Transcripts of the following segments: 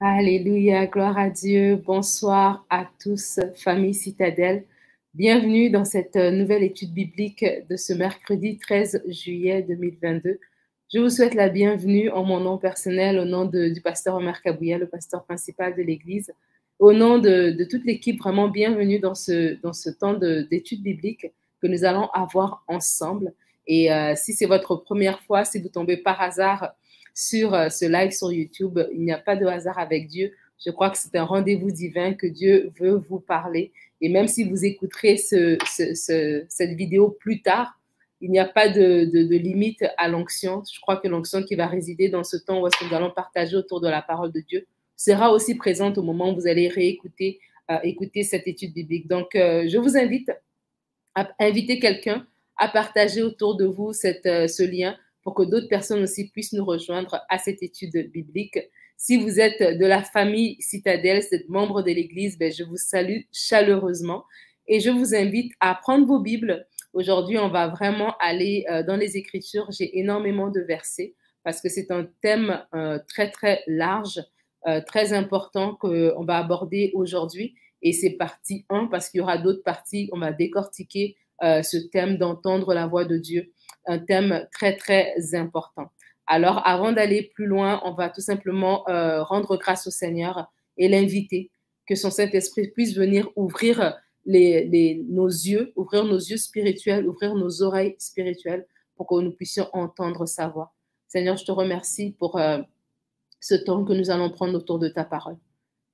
Alléluia, gloire à Dieu. Bonsoir à tous, famille citadelle. Bienvenue dans cette nouvelle étude biblique de ce mercredi 13 juillet 2022. Je vous souhaite la bienvenue en mon nom personnel, au nom du pasteur Omar Kabouya, le pasteur principal de l'Église, au nom de, toute l'équipe, vraiment bienvenue dans ce, dans ce temps de- d'étude biblique que nous allons avoir ensemble. Et euh, si c'est votre première fois, si vous tombez par hasard sur euh, ce live sur YouTube, il n'y a pas de hasard avec Dieu. Je crois que c'est un rendez-vous divin que Dieu veut vous parler. Et même si vous écouterez ce- ce- ce- cette vidéo plus tard, il n'y a pas de, limite à l'onction. Je crois que l'onction qui va résider dans ce temps où est-ce que nous allons partager autour de la parole de Dieu sera aussi présente au moment où vous allez réécouter euh, écouter cette étude biblique. Donc, euh, je vous invite à inviter quelqu'un à partager autour de vous ce lien pour que d'autres personnes aussi puissent nous rejoindre à cette étude biblique. Si vous êtes de la famille Citadelle, vous êtes membre de l'Église, ben, je vous salue chaleureusement et je vous invite à prendre vos Bibles. Aujourd'hui, on va vraiment aller euh, dans les Écritures. J'ai énormément de versets parce que c'est un thème euh, très, très large, euh, très important qu'on va aborder aujourd'hui. Et c'est partie 1 parce qu'il y aura d'autres parties. On va décortiquer ce thème d'entendre la voix de Dieu, un thème très, très important. Alors, avant d'aller plus loin, on va tout simplement euh, rendre grâce au Seigneur et l'inviter, que son Saint-Esprit puisse venir ouvrir nos yeux, ouvrir nos yeux spirituels, ouvrir nos oreilles spirituelles pour que nous puissions entendre sa voix. Seigneur, je te remercie pour euh, ce temps que nous allons prendre autour de ta parole.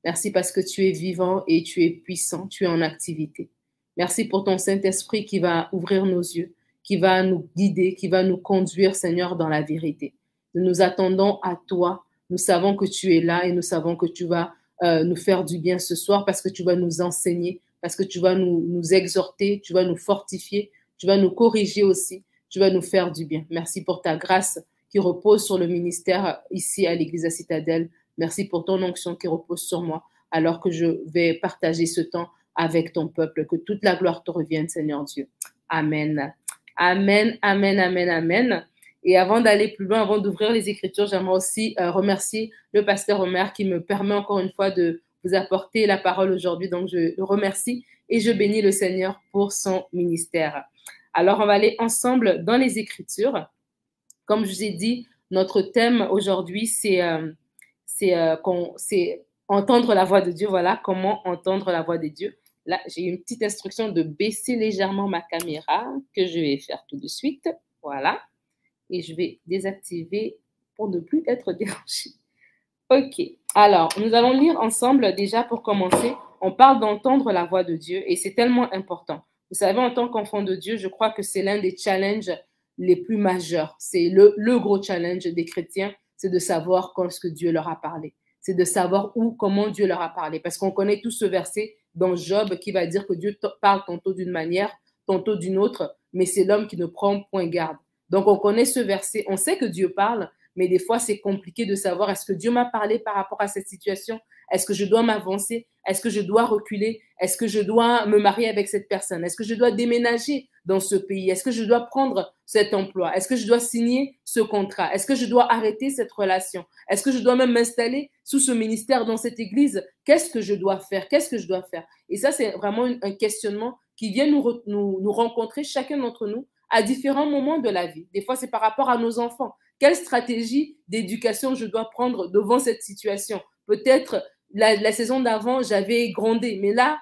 Merci parce que tu es vivant et tu es puissant, tu es en activité. Merci pour ton Saint-Esprit qui va ouvrir nos yeux, qui va nous guider, qui va nous conduire, Seigneur, dans la vérité. Nous nous attendons à toi. Nous savons que tu es là et nous savons que tu vas euh, nous faire du bien ce soir parce que tu vas nous enseigner, parce que tu vas nous, nous exhorter, tu vas nous fortifier, tu vas nous corriger aussi, tu vas nous faire du bien. Merci pour ta grâce qui repose sur le ministère ici à l'Église à Citadelle. Merci pour ton onction qui repose sur moi alors que je vais partager ce temps avec ton peuple. Que toute la gloire te revienne, Seigneur Dieu. Amen. Amen, amen, amen, amen. Et avant d'aller plus loin, avant d'ouvrir les Écritures, j'aimerais aussi euh, remercier le pasteur Omer qui me permet encore une fois de vous apporter la parole aujourd'hui. Donc, je remercie et je bénis le Seigneur pour son ministère. Alors, on va aller ensemble dans les Écritures. Comme je vous ai dit, notre thème aujourd'hui, c'est euh, euh, entendre la voix de Dieu. Voilà, comment entendre la voix de Dieu. Là, j'ai une petite instruction de baisser légèrement ma caméra que je vais faire tout de suite. Voilà. Et je vais désactiver pour ne plus être dérangé. Ok. Alors, nous allons lire ensemble déjà pour commencer. On parle d'entendre la voix de Dieu et c'est tellement important. Vous savez, en tant qu'enfant de Dieu, je crois que c'est l'un des challenges les plus majeurs. C'est le, le gros challenge des chrétiens, c'est de savoir quand est-ce que Dieu leur a parlé. C'est de savoir où, comment Dieu leur a parlé. Parce qu'on connaît tout ce verset dans Job qui va dire que Dieu parle tantôt d'une manière, tantôt d'une autre, mais c'est l'homme qui ne prend point garde. Donc on connaît ce verset, on sait que Dieu parle, mais des fois c'est compliqué de savoir est-ce que Dieu m'a parlé par rapport à cette situation? Est-ce que je dois m'avancer? Est-ce que je dois reculer? Est-ce que je dois me marier avec cette personne? Est-ce que je dois déménager? Dans ce pays? Est-ce que je dois prendre cet emploi? Est-ce que je dois signer ce contrat? Est-ce que je dois arrêter cette relation? Est-ce que je dois même m'installer sous ce ministère dans cette église? Qu'est-ce que je dois faire? Qu'est-ce que je dois faire? Et ça, c'est vraiment un questionnement qui vient nous, re- nous, nous rencontrer, chacun d'entre nous, à différents moments de la vie. Des fois, c'est par rapport à nos enfants. Quelle stratégie d'éducation je dois prendre devant cette situation? Peut-être la, saison d'avant, j'avais grondé, mais là,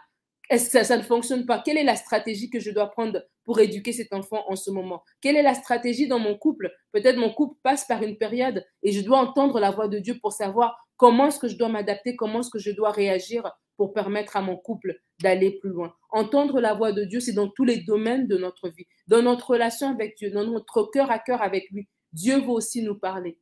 est-ce que ça ne fonctionne pas? Quelle est la stratégie que je dois prendre pour éduquer cet enfant en ce moment? Quelle est la stratégie dans mon couple? Peut-être mon couple passe par une période et je dois entendre la voix de Dieu pour savoir comment est-ce que je dois m'adapter, comment est-ce que je dois réagir pour permettre à mon couple d'aller plus loin. Entendre la voix de Dieu, c'est dans tous les domaines de notre vie, dans notre relation avec Dieu, dans notre cœur à cœur avec lui. Dieu veut aussi nous parler.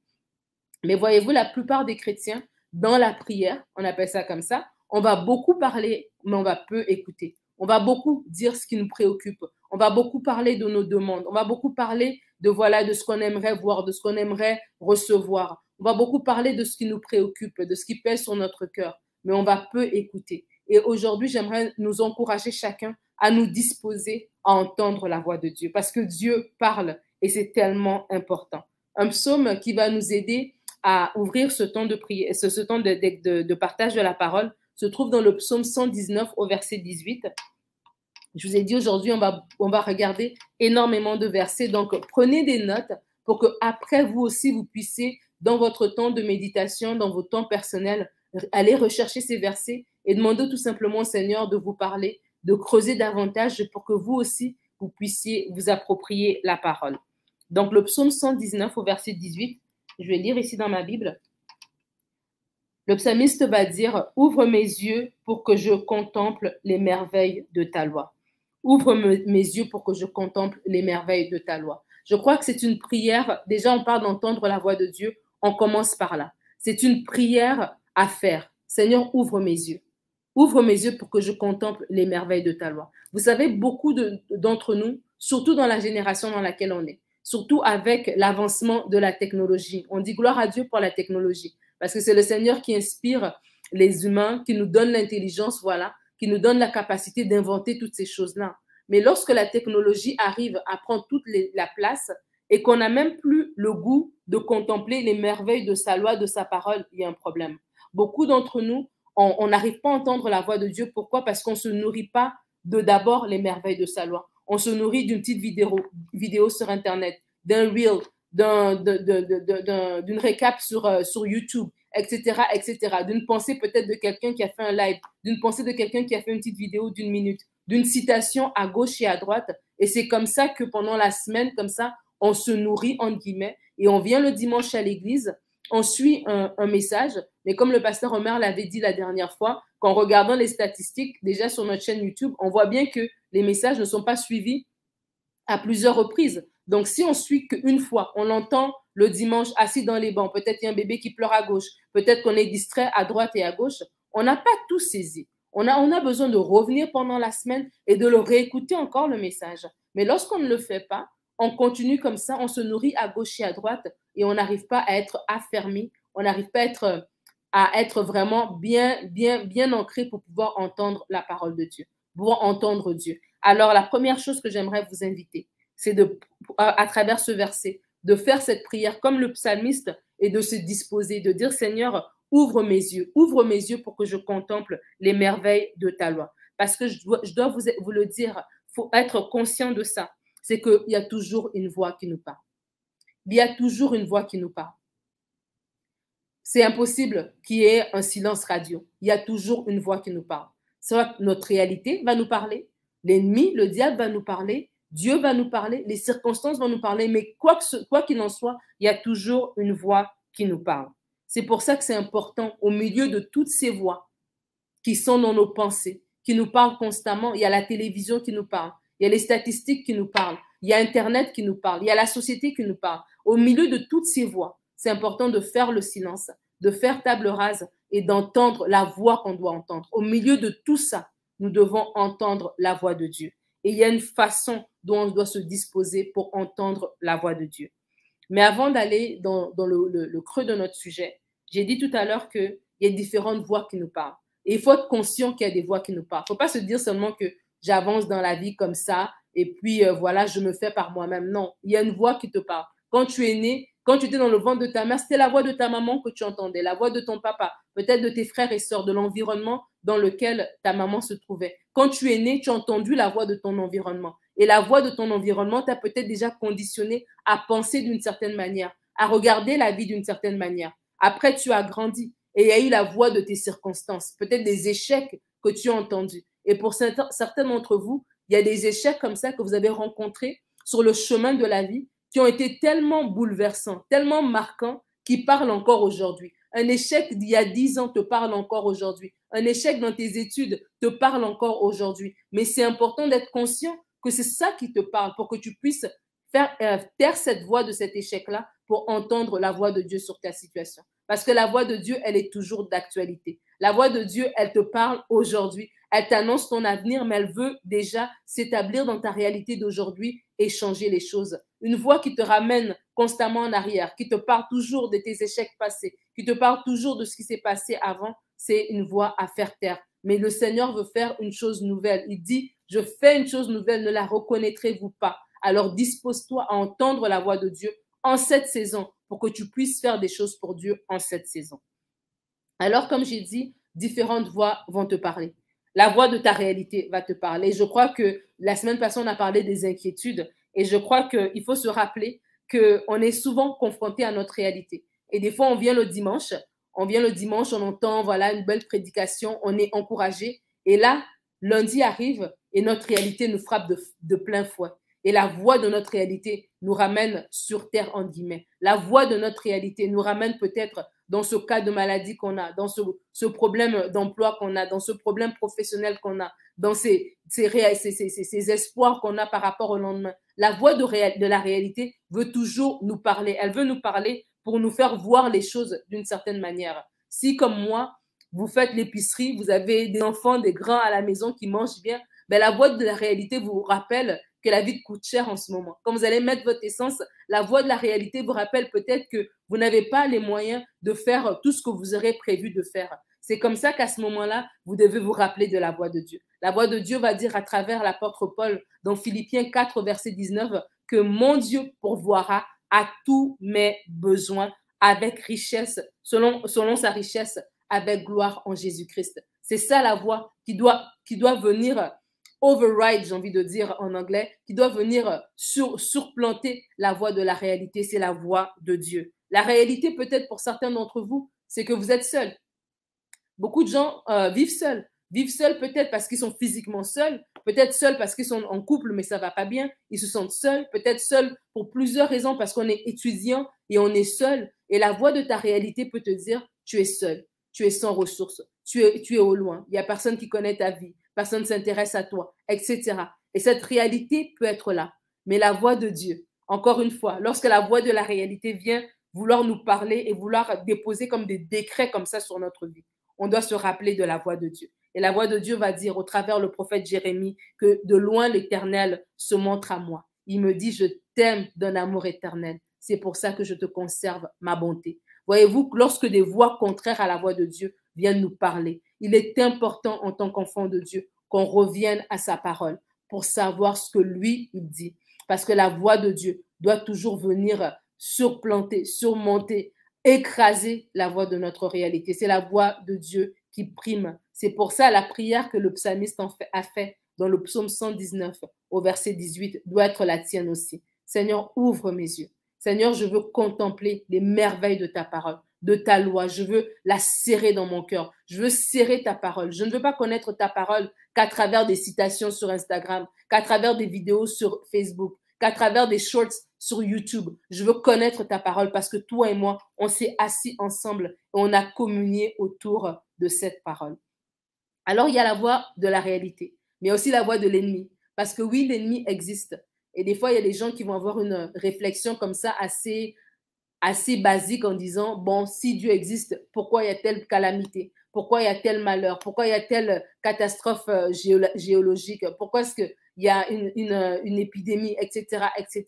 Mais voyez-vous, la plupart des chrétiens, dans la prière, on appelle ça comme ça, on va beaucoup parler, mais on va peu écouter. On va beaucoup dire ce qui nous préoccupe. On va beaucoup parler de nos demandes. On va beaucoup parler de voilà de ce qu'on aimerait voir, de ce qu'on aimerait recevoir. On va beaucoup parler de ce qui nous préoccupe, de ce qui pèse sur notre cœur, mais on va peu écouter. Et aujourd'hui, j'aimerais nous encourager chacun à nous disposer à entendre la voix de Dieu, parce que Dieu parle et c'est tellement important. Un psaume qui va nous aider à ouvrir ce temps de prière, ce, temps de, partage de la parole se trouve dans le psaume 119 au verset 18. Je vous ai dit aujourd'hui, on va, on va regarder énormément de versets. Donc, prenez des notes pour que après vous aussi, vous puissiez, dans votre temps de méditation, dans vos temps personnels, aller rechercher ces versets et demander tout simplement au Seigneur de vous parler, de creuser davantage pour que vous aussi, vous puissiez vous approprier la parole. Donc, le psaume 119 au verset 18, je vais lire ici dans ma Bible. Le psalmiste va dire, ouvre mes yeux pour que je contemple les merveilles de ta loi. Ouvre mes yeux pour que je contemple les merveilles de ta loi. Je crois que c'est une prière. Déjà, on parle d'entendre la voix de Dieu. On commence par là. C'est une prière à faire. Seigneur, ouvre mes yeux. Ouvre mes yeux pour que je contemple les merveilles de ta loi. Vous savez, beaucoup d'entre nous, surtout dans la génération dans laquelle on est, surtout avec l'avancement de la technologie, on dit gloire à Dieu pour la technologie, parce que c'est le Seigneur qui inspire les humains, qui nous donne l'intelligence, voilà, qui nous donne la capacité d'inventer toutes ces choses-là. Mais lorsque la technologie arrive à prendre toute la place et qu'on n'a même plus le goût de contempler les merveilles de sa loi, de sa parole, il y a un problème. Beaucoup d'entre nous, on n'arrive pas à entendre la voix de Dieu. Pourquoi? Parce qu'on ne se nourrit pas de d'abord les merveilles de sa loi. On se nourrit d'une petite vidéo, sur Internet, d'un reel, d'une récap sur, euh, sur YouTube, etc., etc., d'une pensée peut-être de quelqu'un qui a fait un live, d'une pensée de quelqu'un qui a fait une petite vidéo d'une minute, d'une citation à gauche et à droite. Et c'est comme ça que pendant la semaine, comme ça, on se nourrit, entre guillemets, et on vient le dimanche à l'église on suit un, message, mais comme le pasteur Omer l'avait dit la dernière fois, qu'en regardant les statistiques déjà sur notre chaîne YouTube, on voit bien que les messages ne sont pas suivis à plusieurs reprises. Donc, si on suit qu'une fois, on l'entend le dimanche assis dans les bancs, peut-être il y a un bébé qui pleure à gauche, peut-être qu'on est distrait à droite et à gauche, on n'a pas tout saisi. On a, besoin de revenir pendant la semaine et de le réécouter encore le message. Mais lorsqu'on ne le fait pas, on continue comme ça, on se nourrit à gauche et à droite et on n'arrive pas à être affermi, on n'arrive pas à être, vraiment bien, bien, bien ancré pour pouvoir entendre la parole de Dieu, pouvoir entendre Dieu. Alors, la première chose que j'aimerais vous inviter, c'est de, à, travers ce verset, de faire cette prière comme le psalmiste et de se disposer, de dire Seigneur, ouvre mes yeux, ouvre mes yeux pour que je contemple les merveilles de ta loi. Parce que je dois, vous le dire, faut être conscient de ça c'est qu'il y a toujours une voix qui nous parle. Il y a toujours une voix qui nous parle. C'est impossible qu'il y ait un silence radio. Il y a toujours une voix qui nous parle. Soit notre réalité va nous parler, l'ennemi, le diable va nous parler, Dieu va nous parler, les circonstances vont nous parler, mais quoi qu'il en soit, il y a toujours une voix qui nous parle. C'est pour ça que c'est important, au milieu de toutes ces voix qui sont dans nos pensées, qui nous parlent constamment, il y a la télévision qui nous parle, il y a les statistiques qui nous parlent, il y a Internet qui nous parle, il y a la société qui nous parle. Au milieu de toutes ces voix, c'est important de faire le silence, de faire table rase et d'entendre la voix qu'on doit entendre. Au milieu de tout ça, nous devons entendre la voix de Dieu. Et il y a une façon dont on doit se disposer pour entendre la voix de Dieu. Mais avant d'aller dans, le, creux de notre sujet, j'ai dit tout à l'heure qu'il y a différentes voix qui nous parlent. Et il faut être conscient qu'il y a des voix qui nous parlent. Il ne faut pas se dire seulement que j'avance dans la vie comme ça et puis euh, voilà, je me fais par moi-même. Non, il y a une voix qui te parle. Quand tu es né, quand tu étais dans le ventre de ta mère, c'était la voix de ta maman que tu entendais, la voix de ton papa, peut-être de tes frères et sœurs, de l'environnement dans lequel ta maman se trouvait. Quand tu es né, tu as entendu la voix de ton environnement. Et la voix de ton environnement t'a peut-être déjà conditionné à penser d'une certaine manière, à regarder la vie d'une certaine manière. Après, tu as grandi et il y a eu la voix de tes circonstances, peut-être des échecs que tu as entendus. Et pour certains d'entre vous, il y a des échecs comme ça que vous avez rencontrés sur le chemin de la vie qui ont été tellement bouleversants, tellement marquants, qui parlent encore aujourd'hui. Un échec d'il y a dix ans te parle encore aujourd'hui. Un échec dans tes études te parle encore aujourd'hui. Mais c'est important d'être conscient que c'est ça qui te parle pour que tu puisses faire euh, taire cette voix de cet échec-là pour entendre la voix de Dieu sur ta situation. Parce que la voix de Dieu, elle est toujours d'actualité. La voix de Dieu, elle te parle aujourd'hui. Elle t'annonce ton avenir, mais elle veut déjà s'établir dans ta réalité d'aujourd'hui et changer les choses. Une voix qui te ramène constamment en arrière, qui te parle toujours de tes échecs passés, qui te parle toujours de ce qui s'est passé avant, c'est une voix à faire taire. Mais le Seigneur veut faire une chose nouvelle. Il dit, je fais une chose nouvelle, ne la reconnaîtrez-vous pas Alors dispose-toi à entendre la voix de Dieu en cette saison pour que tu puisses faire des choses pour Dieu en cette saison. Alors, comme j'ai dit, différentes voix vont te parler. La voix de ta réalité va te parler. Je crois que la semaine passée, on a parlé des inquiétudes et je crois qu'il faut se rappeler qu'on est souvent confronté à notre réalité. Et des fois, on vient le dimanche, on vient le dimanche, on entend voilà une belle prédication, on est encouragé. Et là, lundi arrive et notre réalité nous frappe de, plein fouet. Et la voix de notre réalité nous ramène sur terre, en guillemets. La voix de notre réalité nous ramène peut-être dans ce cas de maladie qu'on a, dans ce, problème d'emploi qu'on a, dans ce problème professionnel qu'on a, dans ces, ces, ces, espoirs qu'on a par rapport au lendemain. La voix de la réalité veut toujours nous parler. Elle veut nous parler pour nous faire voir les choses d'une certaine manière. Si, comme moi, vous faites l'épicerie, vous avez des enfants, des grands à la maison qui mangent bien, ben, la voix de la réalité vous rappelle que la vie coûte cher en ce moment. Quand vous allez mettre votre essence, la voix de la réalité vous rappelle peut-être que vous n'avez pas les moyens de faire tout ce que vous aurez prévu de faire. C'est comme ça qu'à ce moment-là, vous devez vous rappeler de la voix de Dieu. La voix de Dieu va dire à travers l'apôtre Paul dans Philippiens 4, verset 19, que mon Dieu pourvoira à tous mes besoins avec richesse, selon, selon sa richesse, avec gloire en Jésus-Christ. C'est ça la voix qui doit, qui doit venir override, j'ai envie de dire en anglais, qui doit venir sur, surplanter la voix de la réalité, c'est la voix de Dieu. La réalité, peut-être pour certains d'entre vous, c'est que vous êtes seuls. Beaucoup de gens euh, vivent seuls. Vivent seuls peut-être parce qu'ils sont physiquement seuls, peut-être seuls parce qu'ils sont en couple mais ça va pas bien, ils se sentent seuls, peut-être seuls pour plusieurs raisons parce qu'on est étudiant et on est seul. Et la voix de ta réalité peut te dire, tu es seul, tu es sans ressources, tu es, tu es au loin, il y a personne qui connaît ta vie, personne ne s'intéresse à toi, etc. Et cette réalité peut être là. Mais la voix de Dieu, encore une fois, lorsque la voix de la réalité vient vouloir nous parler et vouloir déposer comme des décrets comme ça sur notre vie, on doit se rappeler de la voix de Dieu. Et la voix de Dieu va dire au travers le prophète Jérémie que de loin l'Éternel se montre à moi. Il me dit, je t'aime d'un amour éternel. C'est pour ça que je te conserve ma bonté. Voyez-vous, lorsque des voix contraires à la voix de Dieu viennent nous parler, il est important en tant qu'enfant de Dieu qu'on revienne à sa parole pour savoir ce que lui, il dit. Parce que la voix de Dieu doit toujours venir surplanter, surmonter, écraser la voix de notre réalité. C'est la voix de Dieu qui prime. C'est pour ça la prière que le psalmiste a fait dans le psaume 119 au verset 18 doit être la tienne aussi. Seigneur, ouvre mes yeux. Seigneur, je veux contempler les merveilles de ta parole de ta loi. Je veux la serrer dans mon cœur. Je veux serrer ta parole. Je ne veux pas connaître ta parole qu'à travers des citations sur Instagram, qu'à travers des vidéos sur Facebook, qu'à travers des shorts sur YouTube. Je veux connaître ta parole parce que toi et moi, on s'est assis ensemble et on a communié autour de cette parole. Alors, il y a la voix de la réalité, mais aussi la voix de l'ennemi. Parce que oui, l'ennemi existe. Et des fois, il y a des gens qui vont avoir une réflexion comme ça assez basique en disant, bon, si Dieu existe, pourquoi il y a telle calamité? Pourquoi il y a tel malheur? Pourquoi il y a telle catastrophe euh, géologique? Pourquoi est-ce qu'il y a une, une, épidémie, etc., etc.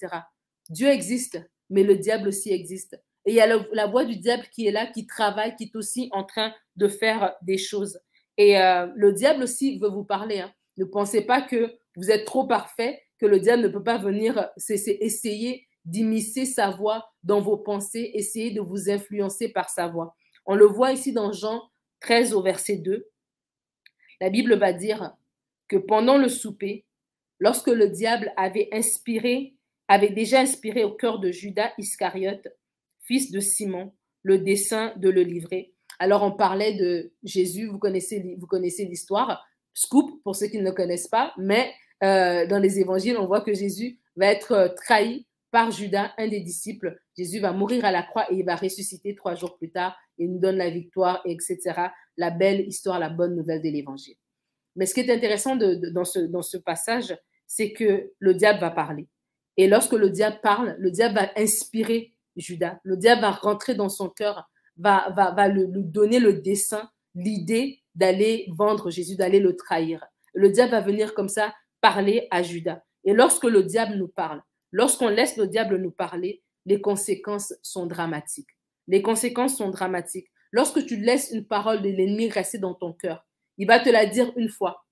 Dieu existe, mais le diable aussi existe. Et il y a la voix du diable qui est là, qui travaille, qui est aussi en train de faire des choses. Et euh, le diable aussi veut vous parler. Hein. Ne pensez pas que vous êtes trop parfait, que le diable ne peut pas venir essayer d'immiscer sa voix dans vos pensées, essayez de vous influencer par sa voix. On le voit ici dans Jean 13 au verset 2. La Bible va dire que pendant le souper, lorsque le diable avait inspiré, avait déjà inspiré au cœur de Judas Iscariote, fils de Simon, le dessein de le livrer. Alors on parlait de Jésus, vous connaissez, l'histoire, scoop pour ceux qui ne le connaissent pas, mais euh, dans les évangiles, on voit que Jésus va être euh, trahi par Judas, un des disciples. Jésus va mourir à la croix et il va ressusciter trois jours plus tard. Il nous donne la victoire, etc. La belle histoire, la bonne nouvelle de l'évangile. Mais ce qui est intéressant dans ce passage, c'est que le diable va parler. Et lorsque le diable parle, le diable va inspirer Judas. Le diable va rentrer dans son cœur, va, va, va lui donner le dessein, l'idée d'aller vendre Jésus, d'aller le trahir. Le diable va venir comme ça parler à Judas. Et lorsque le diable nous parle, Lorsqu'on laisse le diable nous parler, les conséquences sont dramatiques. Les conséquences sont dramatiques. Lorsque tu laisses une parole de l'ennemi rester dans ton cœur, il va te la dire une fois.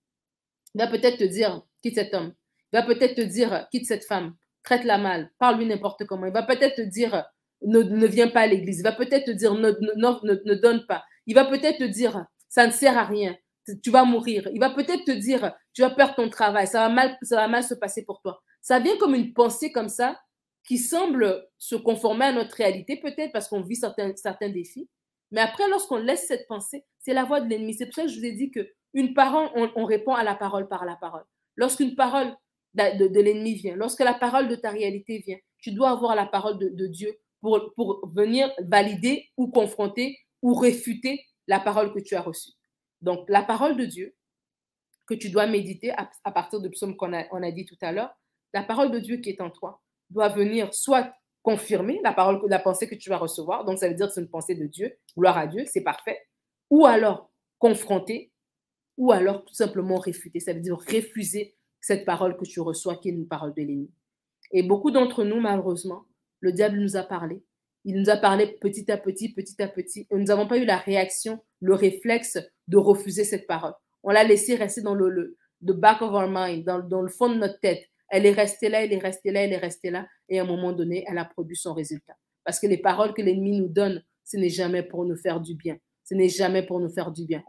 Il va peut-être te dire, quitte cet homme? Il va peut-être te dire, quitte cette femme, traite-la mal, parle-lui n'importe comment. Il va peut-être te dire, ne, viens pas à l'église. Il va peut-être te dire ne, ne, ne donne pas. Il va peut-être te dire ça ne sert à rien. Tu vas mourir. Il va peut-être te dire tu vas perdre ton travail. Ça va mal, ça va mal se passer pour toi. Ça vient comme une pensée comme ça qui semble se conformer à notre réalité, peut-être parce qu'on vit certains, certains défis. Mais après, lorsqu'on laisse cette pensée, c'est la voix de l'ennemi. C'est pour ça que je vous ai dit que une parole, on, répond à la parole par la parole. Lorsqu'une parole de, l'ennemi vient, lorsque la parole de ta réalité vient, tu dois avoir la parole de, Dieu pour, pour venir valider ou confronter ou réfuter la parole que tu as reçue. Donc, la parole de Dieu que tu dois méditer à, partir du psaume qu'on a, on a dit tout à l'heure, la parole de Dieu qui est en toi doit venir soit confirmer la parole, la pensée que tu vas recevoir, donc ça veut dire que c'est une pensée de Dieu, gloire à Dieu, c'est parfait, ou alors confronter, ou alors tout simplement réfuter, ça veut dire refuser cette parole que tu reçois qui est une parole de l'ennemi. Et beaucoup d'entre nous, malheureusement, le diable nous a parlé. Il nous a parlé petit à petit, petit à petit. Et nous n'avons pas eu la réaction, le réflexe de refuser cette parole. On l'a laissé rester dans le, back of our mind, dans, dans le fond de notre tête. Elle est restée là, elle est restée là, elle est restée là. Et à un moment donné, elle a produit son résultat. Parce que les paroles que l'ennemi nous donne, ce n'est jamais pour nous faire du bien. Ce n'est jamais pour nous faire du bien.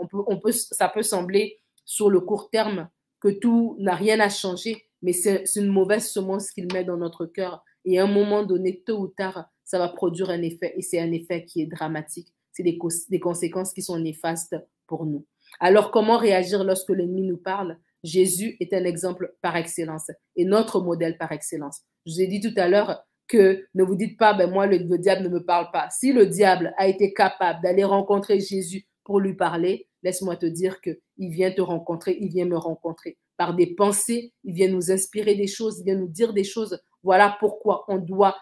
Ça peut sembler sur le court terme que tout n'a rien à changer, mais c'est une mauvaise semence qu'il met dans notre cœur. Et à un moment donné, tôt ou tard, ça va produire un effet. Et c'est un effet qui est dramatique. C'est des, conséquences qui sont néfastes pour nous. Alors, comment réagir lorsque l'ennemi nous parle? Jésus est un exemple par excellence et notre modèle par excellence. Je vous ai dit tout à l'heure que ne vous dites pas, ben moi, le, diable ne me parle pas. Si le diable a été capable d'aller rencontrer Jésus pour lui parler, laisse-moi te dire qu'il vient te rencontrer, il vient me rencontrer. Par des pensées, il vient nous inspirer des choses, il vient nous dire des choses. Voilà pourquoi on doit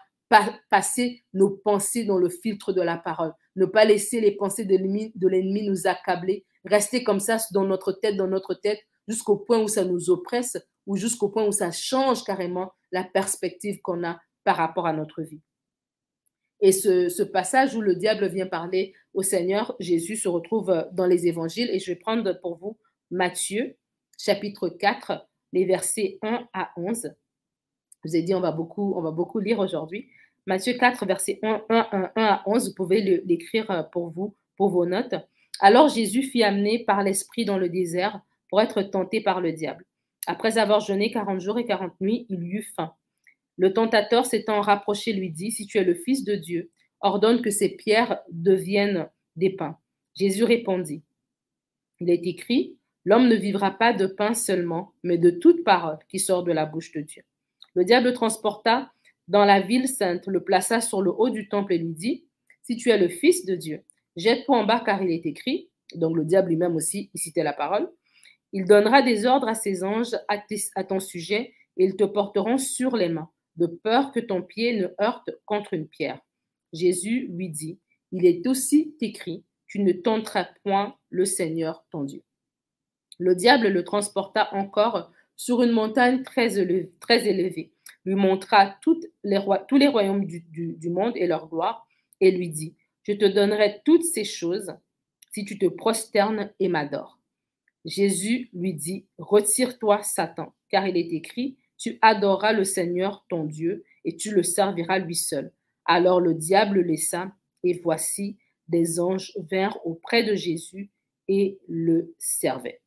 passer nos pensées dans le filtre de la parole. Ne pas laisser les pensées de l'ennemi nous accabler. Rester comme ça dans notre tête, dans notre tête, jusqu'au point où ça nous oppresse ou jusqu'au point où ça change carrément la perspective qu'on a par rapport à notre vie. Et ce, passage où le diable vient parler au Seigneur, Jésus se retrouve dans les évangiles et je vais prendre pour vous Matthieu chapitre 4, les versets 1 à 11. Je vous ai dit, on va beaucoup, on va beaucoup lire aujourd'hui. Matthieu 4, versets 1, 1, 1, à 11, vous pouvez l'écrire pour vous, pour vos notes. Alors Jésus fit amener par l'Esprit dans le désert pour être tenté par le diable. Après avoir jeûné quarante jours et quarante nuits, il eut faim. Le tentateur s'étant rapproché lui dit, Si tu es le Fils de Dieu, ordonne que ces pierres deviennent des pains. Jésus répondit, Il est écrit, L'homme ne vivra pas de pain seulement, mais de toute parole qui sort de la bouche de Dieu. Le diable transporta dans la ville sainte, le plaça sur le haut du temple et lui dit, Si tu es le Fils de Dieu, jette-toi en bas car il est écrit, donc le diable lui-même aussi, il citait la parole, il donnera des ordres à ses anges à, ton sujet et ils te porteront sur les mains, de peur que ton pied ne heurte contre une pierre. Jésus lui dit, il est aussi écrit, tu ne tenteras point le Seigneur ton Dieu. Le diable le transporta encore sur une montagne très élevée, lui montra toutes les tous les royaumes du, du monde et leur gloire, et lui dit, je te donnerai toutes ces choses si tu te prosternes et m'adores. Jésus lui dit, Retire-toi, Satan, car il est écrit, Tu adoreras le Seigneur ton Dieu, et tu le serviras lui seul. Alors le diable laissa, et voici, des anges vinrent auprès de Jésus et le servaient.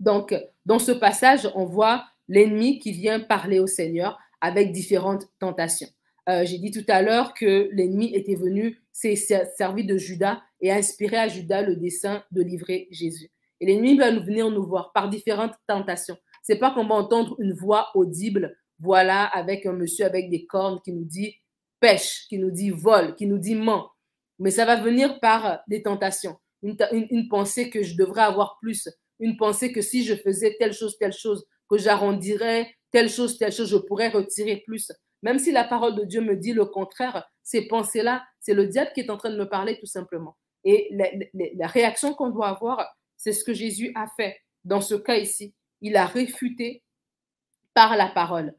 Donc, dans ce passage, on voit l'ennemi qui vient parler au Seigneur avec différentes tentations. Euh, j'ai dit tout à l'heure que l'ennemi était venu, s'est servi de Judas et a inspiré à Judas le dessein de livrer Jésus. Et l'ennemi va venir nous voir par différentes tentations. C'est pas qu'on va entendre une voix audible, voilà, avec un monsieur avec des cornes qui nous dit pêche, qui nous dit vol, qui nous dit ment. Mais ça va venir par des tentations. Une, pensée que je devrais avoir plus. Une pensée que si je faisais telle chose, telle chose, que j'arrondirais telle chose, telle chose, je pourrais retirer plus. Même si la parole de Dieu me dit le contraire, ces pensées-là, c'est le diable qui est en train de me parler tout simplement. Et la réaction qu'on doit avoir, c'est ce que Jésus a fait dans ce cas ici. Il a réfuté par la parole.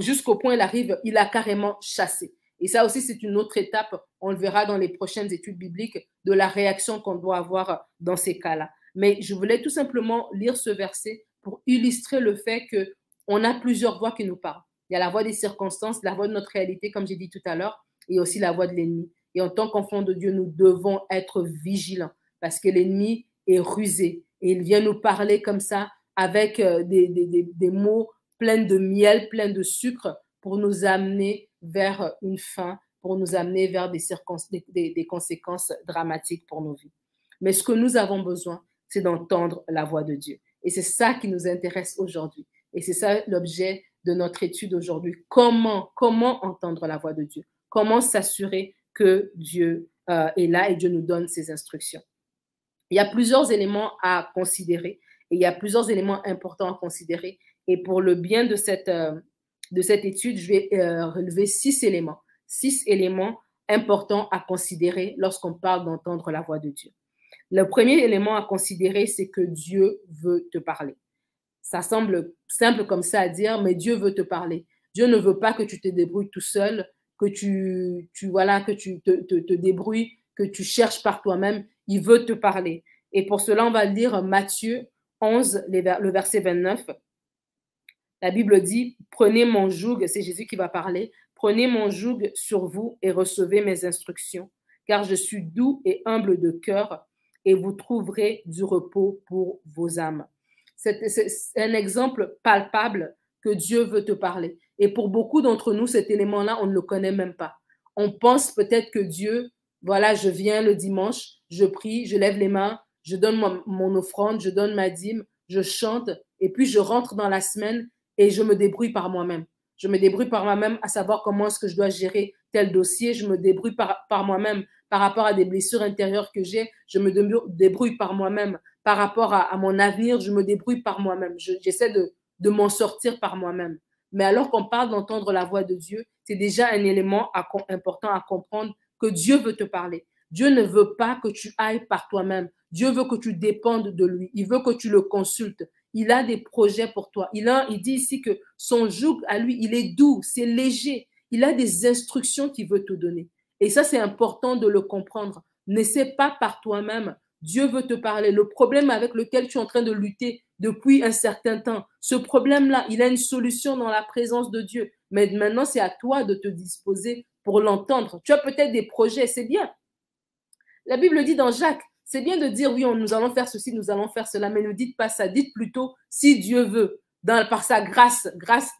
Jusqu'au point, il arrive, il a carrément chassé. Et ça aussi, c'est une autre étape, on le verra dans les prochaines études bibliques, de la réaction qu'on doit avoir dans ces cas-là. Mais je voulais tout simplement lire ce verset pour illustrer le fait que on a plusieurs voix qui nous parlent. Il y a la voix des circonstances, la voix de notre réalité, comme j'ai dit tout à l'heure, et aussi la voix de l'ennemi. Et en tant qu'enfants de Dieu, nous devons être vigilants parce que l'ennemi est rusé et il vient nous parler comme ça avec euh, des, des, mots pleins de miel, pleins de sucre pour nous amener vers une fin, pour nous amener vers des, des, conséquences dramatiques pour nos vies. Mais ce que nous avons besoin, c'est d'entendre la voix de Dieu. Et c'est ça qui nous intéresse aujourd'hui. Et c'est ça l'objet de notre étude aujourd'hui. Comment, comment entendre la voix de Dieu? Comment s'assurer que Dieu euh, est là et Dieu nous donne ses instructions? Il y a plusieurs éléments à considérer et il y a plusieurs éléments importants à considérer. Et pour le bien de cette, euh, de cette étude, je vais euh, relever six éléments. Six éléments importants à considérer lorsqu'on parle d'entendre la voix de Dieu. Le premier élément à considérer, c'est que Dieu veut te parler. Ça semble simple comme ça à dire, mais Dieu veut te parler. Dieu ne veut pas que tu te débrouilles tout seul, que tu, tu voilà, que tu te, te, débrouilles, que tu cherches par toi-même. Il veut te parler. Et pour cela, on va lire Matthieu 11, le verset 29. La Bible dit, prenez mon joug, c'est Jésus qui va parler, prenez mon joug sur vous et recevez mes instructions, car je suis doux et humble de cœur et vous trouverez du repos pour vos âmes. C'est un exemple palpable que Dieu veut te parler. Et pour beaucoup d'entre nous, cet élément-là, on ne le connaît même pas. On pense peut-être que Dieu, voilà, je viens le dimanche, je prie, je lève les mains, je donne mon, offrande, je donne ma dîme, je chante, et puis je rentre dans la semaine et je me débrouille par moi-même. Je me débrouille par moi-même à savoir comment est-ce que je dois gérer tel dossier. Je me débrouille par, moi-même par rapport à des blessures intérieures que j'ai. Je me débrouille par moi-même. Par rapport à, mon avenir, je me débrouille par moi-même. J'essaie de m'en sortir par moi-même. Mais alors qu'on parle d'entendre la voix de Dieu, c'est déjà un élément important à comprendre que Dieu veut te parler. Dieu ne veut pas que tu ailles par toi-même. Dieu veut que tu dépendes de lui. Il veut que tu le consultes. Il a des projets pour toi. Il, il dit ici que son joug à lui, il est doux, c'est léger. Il a des instructions qu'il veut te donner. Et ça, c'est important de le comprendre. N'essaie pas par toi-même. Dieu veut te parler. Le problème avec lequel tu es en train de lutter depuis un certain temps, ce problème-là, il a une solution dans la présence de Dieu. Mais maintenant, c'est à toi de te disposer pour l'entendre. Tu as peut-être des projets, c'est bien. La Bible dit dans Jacques, c'est bien de dire oui, nous allons faire ceci, nous allons faire cela, mais ne dites pas ça. Dites plutôt si Dieu veut. Par sa grâce, grâce,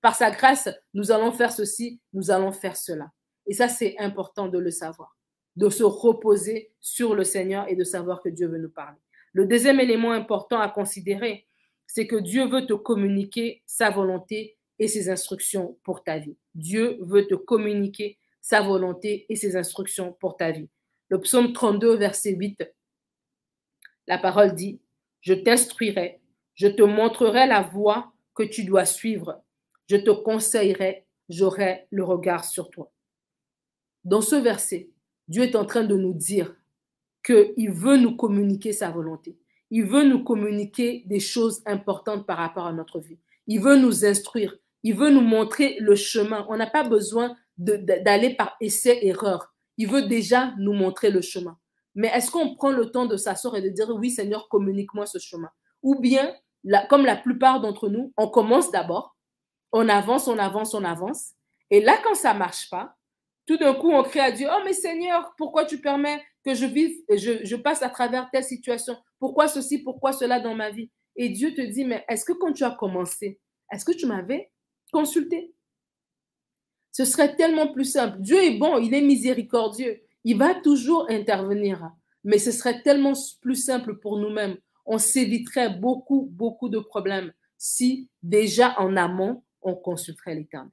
par sa grâce, nous allons faire ceci, nous allons faire cela. Et ça, c'est important de le savoir, de se reposer sur le Seigneur et de savoir que Dieu veut nous parler. Le deuxième élément important à considérer, c'est que Dieu veut te communiquer sa volonté et ses instructions pour ta vie. Dieu veut te communiquer sa volonté et ses instructions pour ta vie. Le psaume 32, verset 8, la parole dit, je t'instruirai, je te montrerai la voie que tu dois suivre, je te conseillerai, j'aurai le regard sur toi. Dans ce verset, Dieu est en train de nous dire qu'il veut nous communiquer sa volonté. Il veut nous communiquer des choses importantes par rapport à notre vie. Il veut nous instruire. Il veut nous montrer le chemin. On n'a pas besoin d'aller par essai-erreur. Il veut déjà nous montrer le chemin. Mais est-ce qu'on prend le temps de s'asseoir et de dire, oui Seigneur, communique-moi ce chemin? Ou bien, comme la plupart d'entre nous, on commence d'abord, on avance, on avance, on avance. Et là, quand ça marche pas, tout d'un coup, on crie à Dieu, oh mais Seigneur, pourquoi tu permets que je vive, je, je passe à travers telle situation? Pourquoi ceci, pourquoi cela dans ma vie Et Dieu te dit, mais est-ce que quand tu as commencé, est-ce que tu m'avais consulté? Ce serait tellement plus simple. Dieu est bon, il est miséricordieux. Il va toujours intervenir. Mais ce serait tellement plus simple pour nous-mêmes. On s'éviterait beaucoup, beaucoup de problèmes si déjà en amont, on consulterait l'Éternel.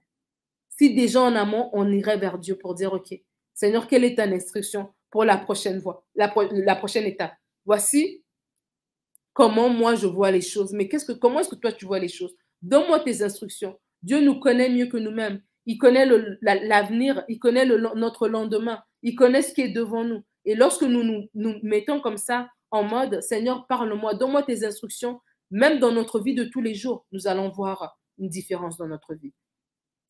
Si déjà en amont, on irait vers Dieu pour dire, OK, Seigneur, quelle est ta instruction pour la prochaine voie, la, prochaine étape? Voici comment moi je vois les choses. Mais comment est-ce que toi tu vois les choses? Donne-moi tes instructions. Dieu nous connaît mieux que nous-mêmes. Il connaît l'avenir, il connaît notre lendemain, il connaît ce qui est devant nous. Et lorsque nous, nous mettons comme ça en mode, Seigneur, parle-moi, donne-moi tes instructions, même dans notre vie de tous les jours, nous allons voir une différence dans notre vie.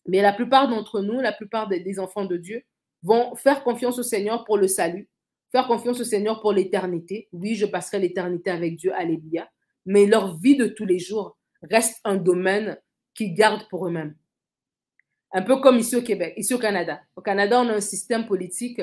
Mais la plupart d'entre nous, la plupart des, enfants de Dieu, vont faire confiance au Seigneur pour le salut, faire confiance au Seigneur pour l'éternité. Oui, je passerai l'éternité avec Dieu, alléluia. Mais leur vie de tous les jours reste un domaine qu'ils gardent pour eux-mêmes. Un peu comme ici au Québec, ici au Canada. Au Canada, on a un système politique.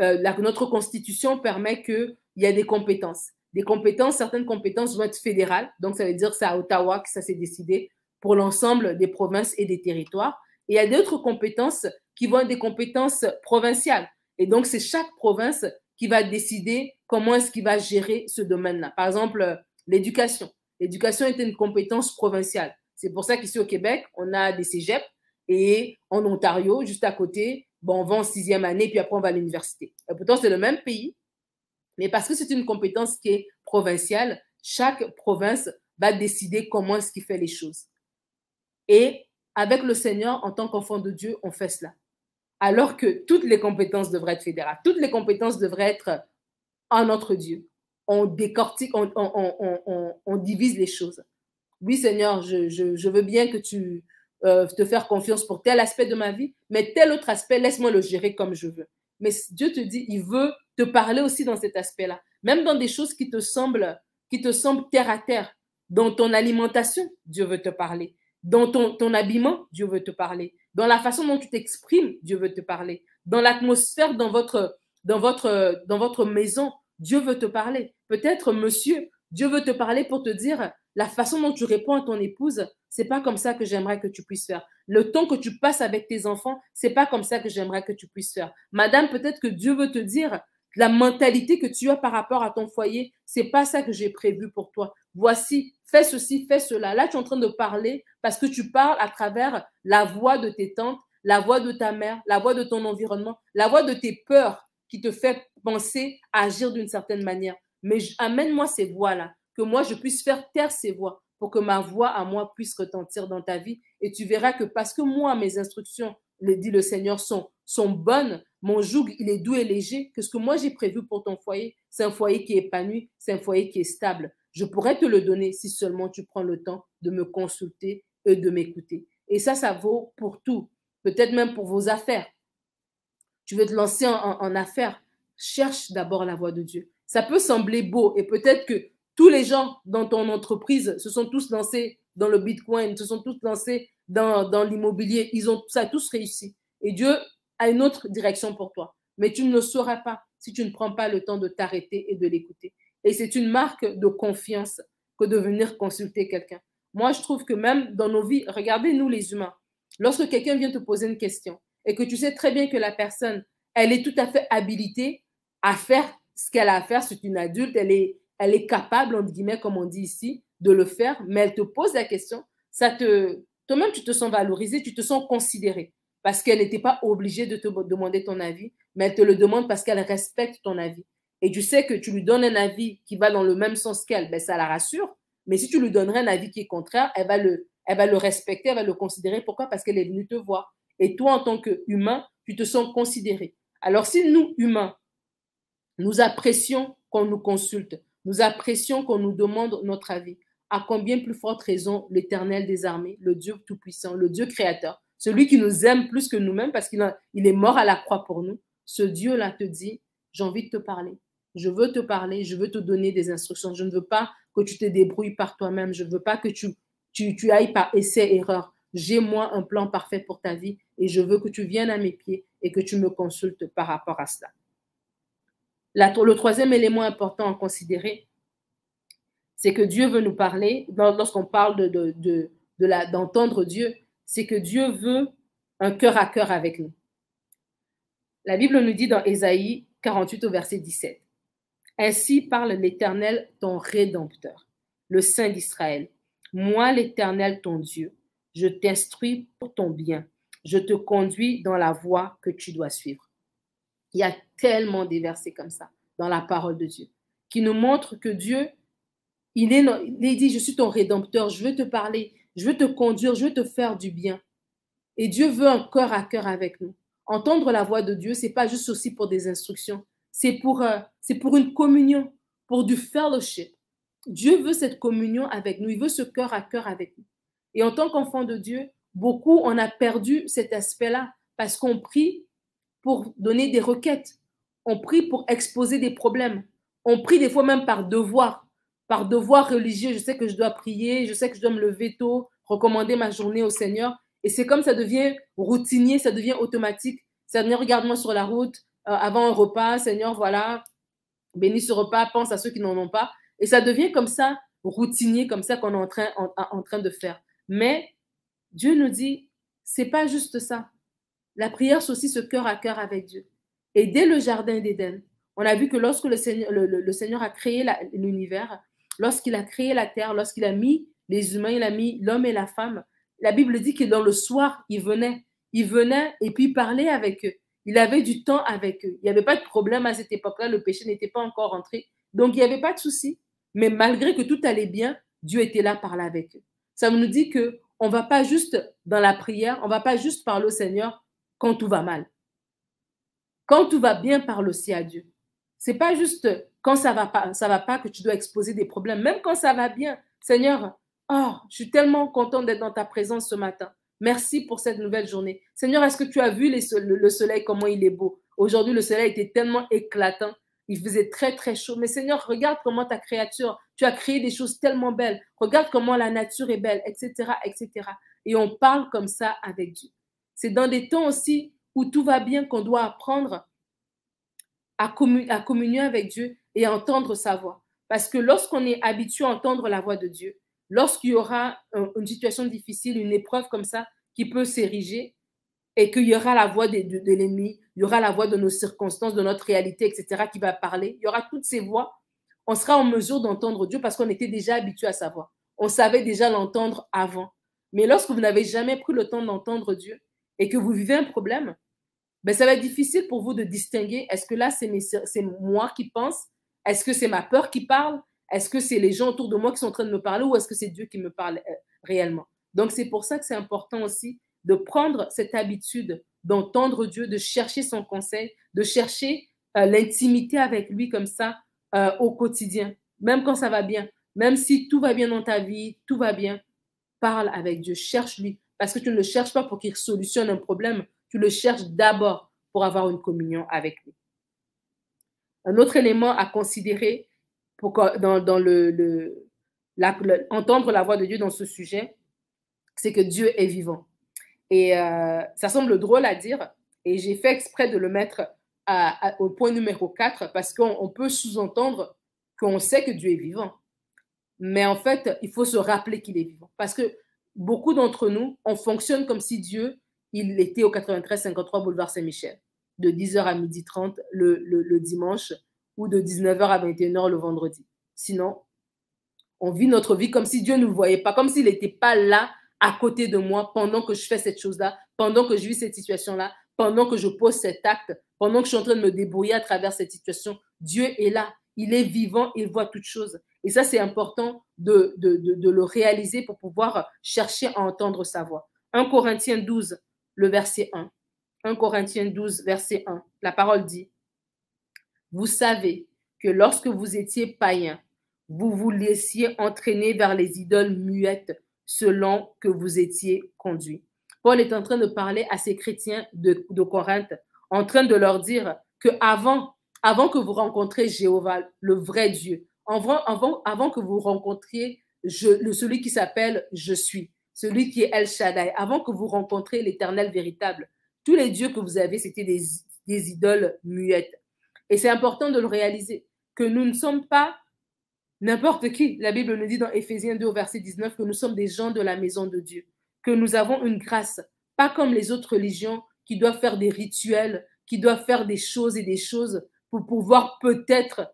Euh, notre constitution permet qu'il y a des compétences. Des compétences, certaines compétences vont être fédérales. Donc, ça veut dire que c'est à Ottawa que ça s'est décidé pour l'ensemble des provinces et des territoires. Et il y a d'autres compétences qui vont être des compétences provinciales. Et donc, c'est chaque province qui va décider comment est-ce qu'il va gérer ce domaine-là. Par exemple, l'éducation. L'éducation est une compétence provinciale. C'est pour ça qu'ici au Québec, on a des cégeps et en Ontario, juste à côté, on va en sixième année, puis après on va à l'université. Pourtant, c'est le même pays, mais parce que c'est une compétence qui est provinciale, chaque province va décider comment est-ce qu'il fait les choses. Et avec le Seigneur, en tant qu'enfant de Dieu, on fait cela. Alors que toutes les compétences devraient être fédérales, toutes les compétences devraient être en notre Dieu. On décortique, on, divise les choses. Oui, Seigneur, je, veux bien que tu euh, te faire confiance pour tel aspect de ma vie, mais tel autre aspect, laisse-moi le gérer comme je veux. Mais Dieu te dit, il veut te parler aussi dans cet aspect-là, même dans des choses qui te semblent, qui te semblent terre à terre. Dans ton alimentation, Dieu veut te parler. Dans ton, ton habillement, Dieu veut te parler. Dans la façon dont tu t'exprimes, Dieu veut te parler. Dans l'atmosphère dans votre, dans, votre, dans votre maison, Dieu veut te parler. Peut-être, monsieur, Dieu veut te parler pour te dire la façon dont tu réponds à ton épouse, c'est pas comme ça que j'aimerais que tu puisses faire. Le temps que tu passes avec tes enfants, c'est pas comme ça que j'aimerais que tu puisses faire. Madame, peut-être que Dieu veut te dire la mentalité que tu as par rapport à ton foyer, c'est pas ça que j'ai prévu pour toi. Voici, fais ceci, fais cela. Là, tu es en train de parler parce que tu parles à travers la voix de tes tantes, la voix de ta mère, la voix de ton environnement, la voix de tes peurs qui te fait penser agir d'une certaine manière. Mais amène-moi ces voix-là, que moi je puisse faire taire ces voix pour que ma voix à moi puisse retentir dans ta vie. Et tu verras que parce que moi, mes instructions, le dit le Seigneur, sont, bonnes, mon joug, il est doux et léger, que ce que moi j'ai prévu pour ton foyer, c'est un foyer qui est épanoui, c'est un foyer qui est stable. Je pourrais te le donner si seulement tu prends le temps de me consulter et de m'écouter. Et ça, ça vaut pour tout, peut-être même pour vos affaires. Tu veux te lancer en affaires, cherche d'abord la voix de Dieu. Ça peut sembler beau et peut-être que tous les gens dans ton entreprise se sont tous lancés dans le Bitcoin, se sont tous lancés dans, l'immobilier. Ils ont tous réussi. Et Dieu a une autre direction pour toi. Mais tu ne le sauras pas si tu ne prends pas le temps de t'arrêter et de l'écouter. Et c'est une marque de confiance que de venir consulter quelqu'un. Moi, je trouve que même dans nos vies, regardez nous les humains, lorsque quelqu'un vient te poser une question et que tu sais très bien que la personne, elle est tout à fait habilitée à faire ce qu'elle a à faire, c'est une adulte, elle est, elle est capable, entre guillemets, comme on dit ici, de le faire, mais elle te pose la question, ça te, toi-même, tu te sens valorisé, tu te sens considéré parce qu'elle n'était pas obligée de te demander ton avis, mais elle te le demande parce qu'elle respecte ton avis. Et tu sais que tu lui donnes un avis qui va dans le même sens qu'elle, ben ça la rassure. Mais si tu lui donnerais un avis qui est contraire, elle va le, elle va le respecter, elle va le considérer. Pourquoi? Parce qu'elle est venue te voir. Et toi, en tant qu'humain, tu te sens considéré. Alors si nous, humains, nous apprécions qu'on nous consulte, nous apprécions qu'on nous demande notre avis, à combien plus forte raison l'Éternel des armées, le Dieu Tout-Puissant, le Dieu créateur, celui qui nous aime plus que nous-mêmes parce qu'il il est mort à la croix pour nous, ce Dieu-là te dit, j'ai envie de te parler. Je veux te parler, je veux te donner des instructions. Je ne veux pas que tu te débrouilles par toi-même. Je ne veux pas que tu ailles par essai-erreur. J'ai moi un plan parfait pour ta vie et je veux que tu viennes à mes pieds et que tu me consultes par rapport à cela. Le troisième élément important à considérer, c'est que Dieu veut nous parler, lorsqu'on parle de, de, de, d'entendre Dieu, c'est que Dieu veut un cœur à cœur avec nous. La Bible nous dit dans Ésaïe 48 au verset 17, Ainsi parle l'Éternel, ton Rédempteur, le Saint d'Israël. Moi, l'Éternel, ton Dieu, je t'instruis pour ton bien. Je te conduis dans la voie que tu dois suivre. Il y a tellement des versets comme ça dans la parole de Dieu qui nous montrent que Dieu, il est, il dit, je suis ton Rédempteur, je veux te parler, je veux te conduire, je veux te faire du bien. Et Dieu veut un cœur à cœur avec nous. Entendre la voix de Dieu, c'est pas juste aussi pour des instructions, c'est pour, euh, c'est pour une communion, pour du fellowship. Dieu veut cette communion avec nous, il veut ce cœur à cœur avec nous. Et en tant qu'enfant de Dieu, beaucoup, on a perdu cet aspect-là parce qu'on prie pour donner des requêtes, on prie pour exposer des problèmes, on prie des fois même par devoir par devoir religieux, je sais que je dois prier, je sais que je dois me lever tôt, recommander ma journée au Seigneur. Et c'est comme ça devient routinier, ça devient automatique. Seigneur, regarde-moi sur la route, euh, avant un repas, Seigneur, voilà, bénis ce repas, pense à ceux qui n'en ont pas. Et ça devient comme ça, routinier, comme ça qu'on est en train, en, train de faire. Mais Dieu nous dit, c'est pas juste ça. La prière, c'est aussi ce cœur à cœur avec Dieu. Et dès le jardin d'Éden, on a vu que lorsque le Seigneur, a créé l'univers, lorsqu'il a créé la terre, lorsqu'il a mis les humains, il a mis l'homme et la femme, la Bible dit que dans le soir, il venait. Il venait et puis parlait avec eux. Il avait du temps avec eux. Il n'y avait pas de problème à cette époque-là. Le péché n'était pas encore entré. Donc, il n'y avait pas de souci. Mais malgré que tout allait bien, Dieu était là, parler avec eux. Ça nous dit que on va pas juste dans la prière, on va pas juste parler au Seigneur quand tout va mal. Quand tout va bien, parle aussi à Dieu. C'est pas juste quand ça va pas, va pas que tu dois exposer des problèmes. Même quand ça va bien, Seigneur, oh, je suis tellement content d'être dans ta présence ce matin. Merci pour cette nouvelle journée. Seigneur, est-ce que tu as vu le soleil, comment il est beau? Aujourd'hui, le soleil était tellement éclatant. Il faisait très, très chaud. Mais Seigneur, regarde comment ta créature, tu as créé des choses tellement belles. Regarde comment la nature est belle, etc., etc. Et on parle comme ça avec Dieu. C'est dans des temps aussi où tout va bien qu'on doit apprendre à, communier avec Dieu et à entendre sa voix. Parce que lorsqu'on est habitué à entendre la voix de Dieu, lorsqu'il y aura une situation difficile, une épreuve comme ça qui peut s'ériger, et qu'il y aura la voix de, de, l'ennemi, il y aura la voix de nos circonstances, de notre réalité, etc., qui va parler, il y aura toutes ces voix, on sera en mesure d'entendre Dieu parce qu'on était déjà habitué à sa voix. On savait déjà l'entendre avant. Mais lorsque vous n'avez jamais pris le temps d'entendre Dieu et que vous vivez un problème, ben ça va être difficile pour vous de distinguer est-ce que là, c'est moi qui pense? Est-ce que c'est ma peur qui parle? Est-ce que c'est les gens autour de moi qui sont en train de me parler ou est-ce que c'est Dieu qui me parle euh, réellement? Donc c'est pour ça que c'est important aussi de prendre cette habitude d'entendre Dieu, de chercher son conseil, de chercher euh, l'intimité avec lui comme ça euh, au quotidien, même quand ça va bien, même si tout va bien dans ta vie, tout va bien, parle avec Dieu, cherche-lui, parce que tu ne le cherches pas pour qu'il solutionne un problème, tu le cherches d'abord pour avoir une communion avec lui. Un autre élément à considérer, pour dans, le, entendre la voix de Dieu dans ce sujet, c'est que Dieu est vivant. Et euh, ça semble drôle à dire, et j'ai fait exprès de le mettre au point numéro 4 parce qu'on peut sous-entendre qu'on sait que Dieu est vivant. Mais en fait, il faut se rappeler qu'il est vivant. Parce que beaucoup d'entre nous, on fonctionne comme si Dieu, il était au 93-53 boulevard Saint-Michel, de 10h à 12h30 le, le dimanche, ou de 19h à 21h le vendredi. Sinon, on vit notre vie comme si Dieu ne nous voyait pas, comme s'il n'était pas là à côté de moi pendant que je fais cette chose-là, pendant que je vis cette situation-là, pendant que je pose cet acte, pendant que je suis en train de me débrouiller à travers cette situation. Dieu est là, il est vivant, il voit toutes choses. Et ça, c'est important de, le réaliser pour pouvoir chercher à entendre sa voix. 1 Corinthiens 12, le verset 1. 1 Corinthiens 12, verset 1. La parole dit, vous savez que lorsque vous étiez païen, vous vous laissiez entraîner vers les idoles muettes selon que vous étiez conduit. Paul est en train de parler à ces chrétiens de, Corinthe, en train de leur dire que avant, avant que vous rencontriez Jéhovah, le vrai Dieu, avant, que vous rencontriez le, celui qui s'appelle Je suis, celui qui est El Shaddai, avant que vous rencontriez l'éternel véritable, tous les dieux que vous avez, c'était des, des idoles muettes. Et c'est important de le réaliser, que nous ne sommes pas n'importe qui. La Bible nous dit dans Éphésiens 2 verset 19 que nous sommes des gens de la maison de Dieu, que nous avons une grâce, pas comme les autres religions qui doivent faire des rituels, qui doivent faire des choses et des choses pour pouvoir peut-être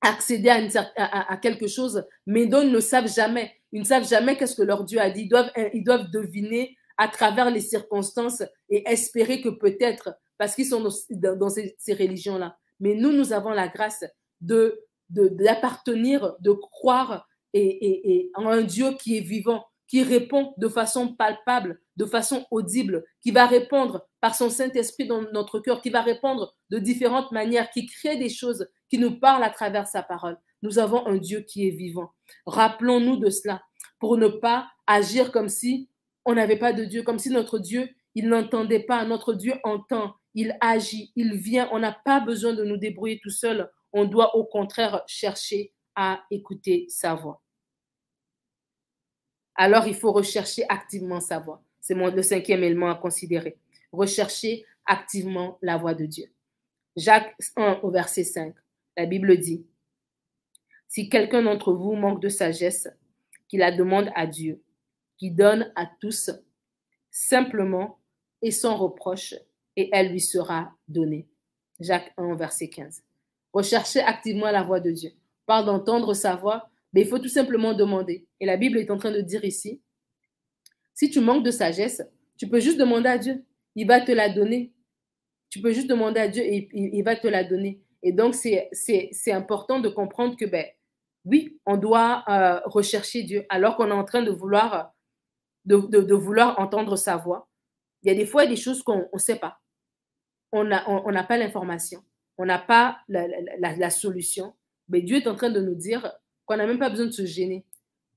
accéder à, quelque chose, mais dont ils ne savent jamais. Ils ne savent jamais qu'est-ce que leur Dieu a dit. Ils doivent, ils doivent deviner à travers les circonstances et espérer que peut-être parce qu'ils sont dans, ces, religions-là. Mais nous, nous avons la grâce de d'appartenir, de, croire et, en un Dieu qui est vivant, qui répond de façon palpable, de façon audible, qui va répondre par son Saint-Esprit dans notre cœur, qui va répondre de différentes manières, qui crée des choses, qui nous parle à travers sa parole. Nous avons un Dieu qui est vivant. Rappelons-nous de cela pour ne pas agir comme si on n'avait pas de Dieu, comme si notre Dieu, il n'entendait pas. Notre Dieu entend, il agit, il vient. On n'a pas besoin de nous débrouiller tout seul. On doit au contraire chercher à écouter sa voix. Alors il faut rechercher activement sa voix. C'est le cinquième élément à considérer. Recherchez activement la voix de Dieu. Jacques 1 au verset 5, la Bible dit, Si quelqu'un d'entre vous manque de sagesse, qu'il la demande à Dieu, qui donne à tous simplement et sans reproche, et elle lui sera donnée. Jacques 1 verset 15. Recherchez activement la voix de Dieu. Par d'entendre sa voix, mais il faut tout simplement demander. Et la Bible est en train de dire ici, si tu manques de sagesse, tu peux juste demander à Dieu. Il va te la donner. Tu peux juste demander à Dieu et il va te la donner. Et donc, c'est important de comprendre que, ben, oui, on doit euh, rechercher Dieu alors qu'on est en train de vouloir, de, vouloir entendre sa voix. Il y a des fois des choses qu'on ne sait pas. On n'a on, pas l'information. On n'a pas la, la, solution. Mais Dieu est en train de nous dire qu'on n'a même pas besoin de se gêner.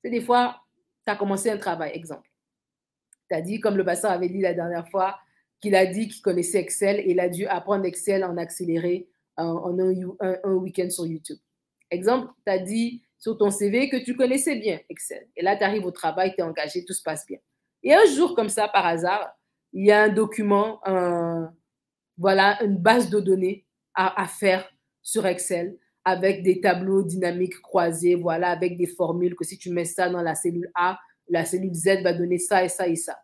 C'est des fois, tu as commencé un travail, exemple. Tu as dit, comme le pasteur avait dit la dernière fois, qu'il a dit qu'il connaissait Excel et il a dû apprendre Excel en accéléré en, un, week-end sur YouTube. Exemple, tu as dit sur ton CV que tu connaissais bien Excel. Et là, tu arrives au travail, tu es engagé, tout se passe bien. Et un jour, comme ça, par hasard, il y a un document, voilà, une base de données à, à, faire sur Excel avec des tableaux dynamiques croisés, voilà, avec des formules que si tu mets ça dans la cellule A, la cellule Z va donner ça et ça et ça.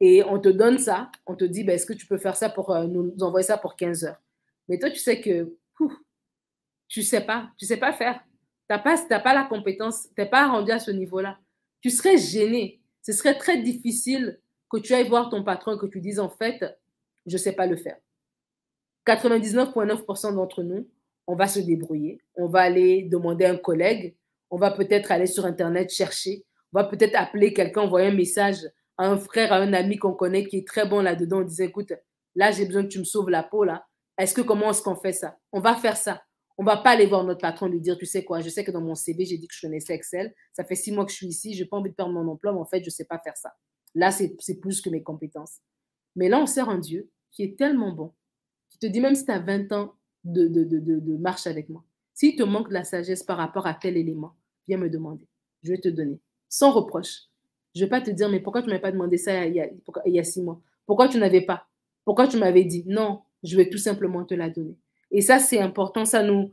Et on te donne ça, on te dit, ben, est-ce que tu peux faire ça pour euh, nous envoyer ça pour 15 heures? Mais toi, tu sais que tu sais pas, tu sais pas faire. Tu n'as pas, pas la compétence, tu n'es pas rendu à ce niveau-là. Tu serais gêné. Ce serait très difficile que tu ailles voir ton patron et que tu dises, en fait, je ne sais pas le faire. 99,9% d'entre nous, on va se débrouiller. On va aller demander à un collègue. On va peut-être aller sur Internet chercher. On va peut-être appeler quelqu'un, envoyer un message un frère, à un ami qu'on connaît qui est très bon là-dedans, on disait, écoute, là, j'ai besoin que tu me sauves la peau, là. Est-ce que comment est-ce qu'on fait ça? On va faire ça. On va pas aller voir notre patron lui dire, tu sais quoi, je sais que dans mon CV, j'ai dit que je connaissais Excel. Ça fait six mois que je suis ici, je n'ai pas envie de perdre mon emploi, mais en fait, je ne sais pas faire ça. Là, c'est plus que mes compétences. Mais là, on sert un Dieu qui est tellement bon, qui te dit, même si tu as 20 ans de, marche avec moi, s'il te manque de la sagesse par rapport à tel élément, viens me demander. Je vais te donner. Sans reproche. Je ne vais pas te dire, mais pourquoi tu ne m'avais pas demandé ça il y, a, il y a six mois? Pourquoi tu n'avais pas? Pourquoi tu m'avais dit? Non, je vais tout simplement te la donner. Et ça, c'est important. Ça nous,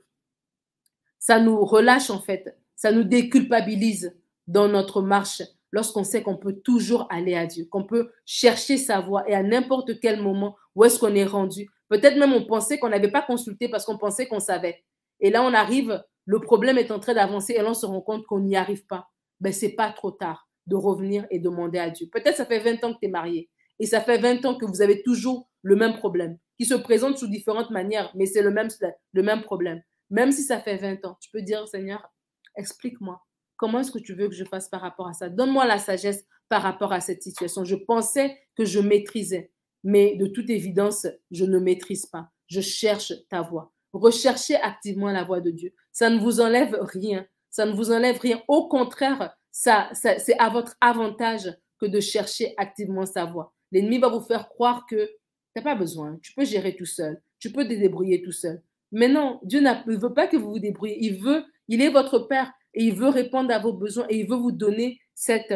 ça nous relâche, en fait. Ça nous déculpabilise dans notre marche lorsqu'on sait qu'on peut toujours aller à Dieu, qu'on peut chercher sa voie et à n'importe quel moment où est-ce qu'on est rendu. Peut-être même on pensait qu'on n'avait pas consulté parce qu'on pensait qu'on savait. Et là, on arrive, le problème est en train d'avancer et là, on se rend compte qu'on n'y arrive pas. Ben, c'est pas trop tard de revenir et demander à Dieu. Peut-être ça fait 20 ans que tu es marié et ça fait 20 ans que vous avez toujours le même problème qui se présente sous différentes manières, mais c'est le même, le même problème. Même si ça fait 20 ans, tu peux dire, Seigneur, explique-moi, comment est-ce que tu veux que je fasse par rapport à ça? Donne-moi la sagesse par rapport à cette situation. Je pensais que je maîtrisais, mais de toute évidence, je ne maîtrise pas. Je cherche ta voix. Recherchez activement la voix de Dieu. Ça ne vous enlève rien. Ça ne vous enlève rien. Au contraire, ça, c'est à votre avantage que de chercher activement sa voix. L'ennemi va vous faire croire que tu n'as pas besoin, tu peux gérer tout seul, tu peux te débrouiller tout seul. Mais non, Dieu ne veut pas que vous vous débrouillez. Il veut, il est votre Père et il veut répondre à vos besoins et il veut vous donner cette,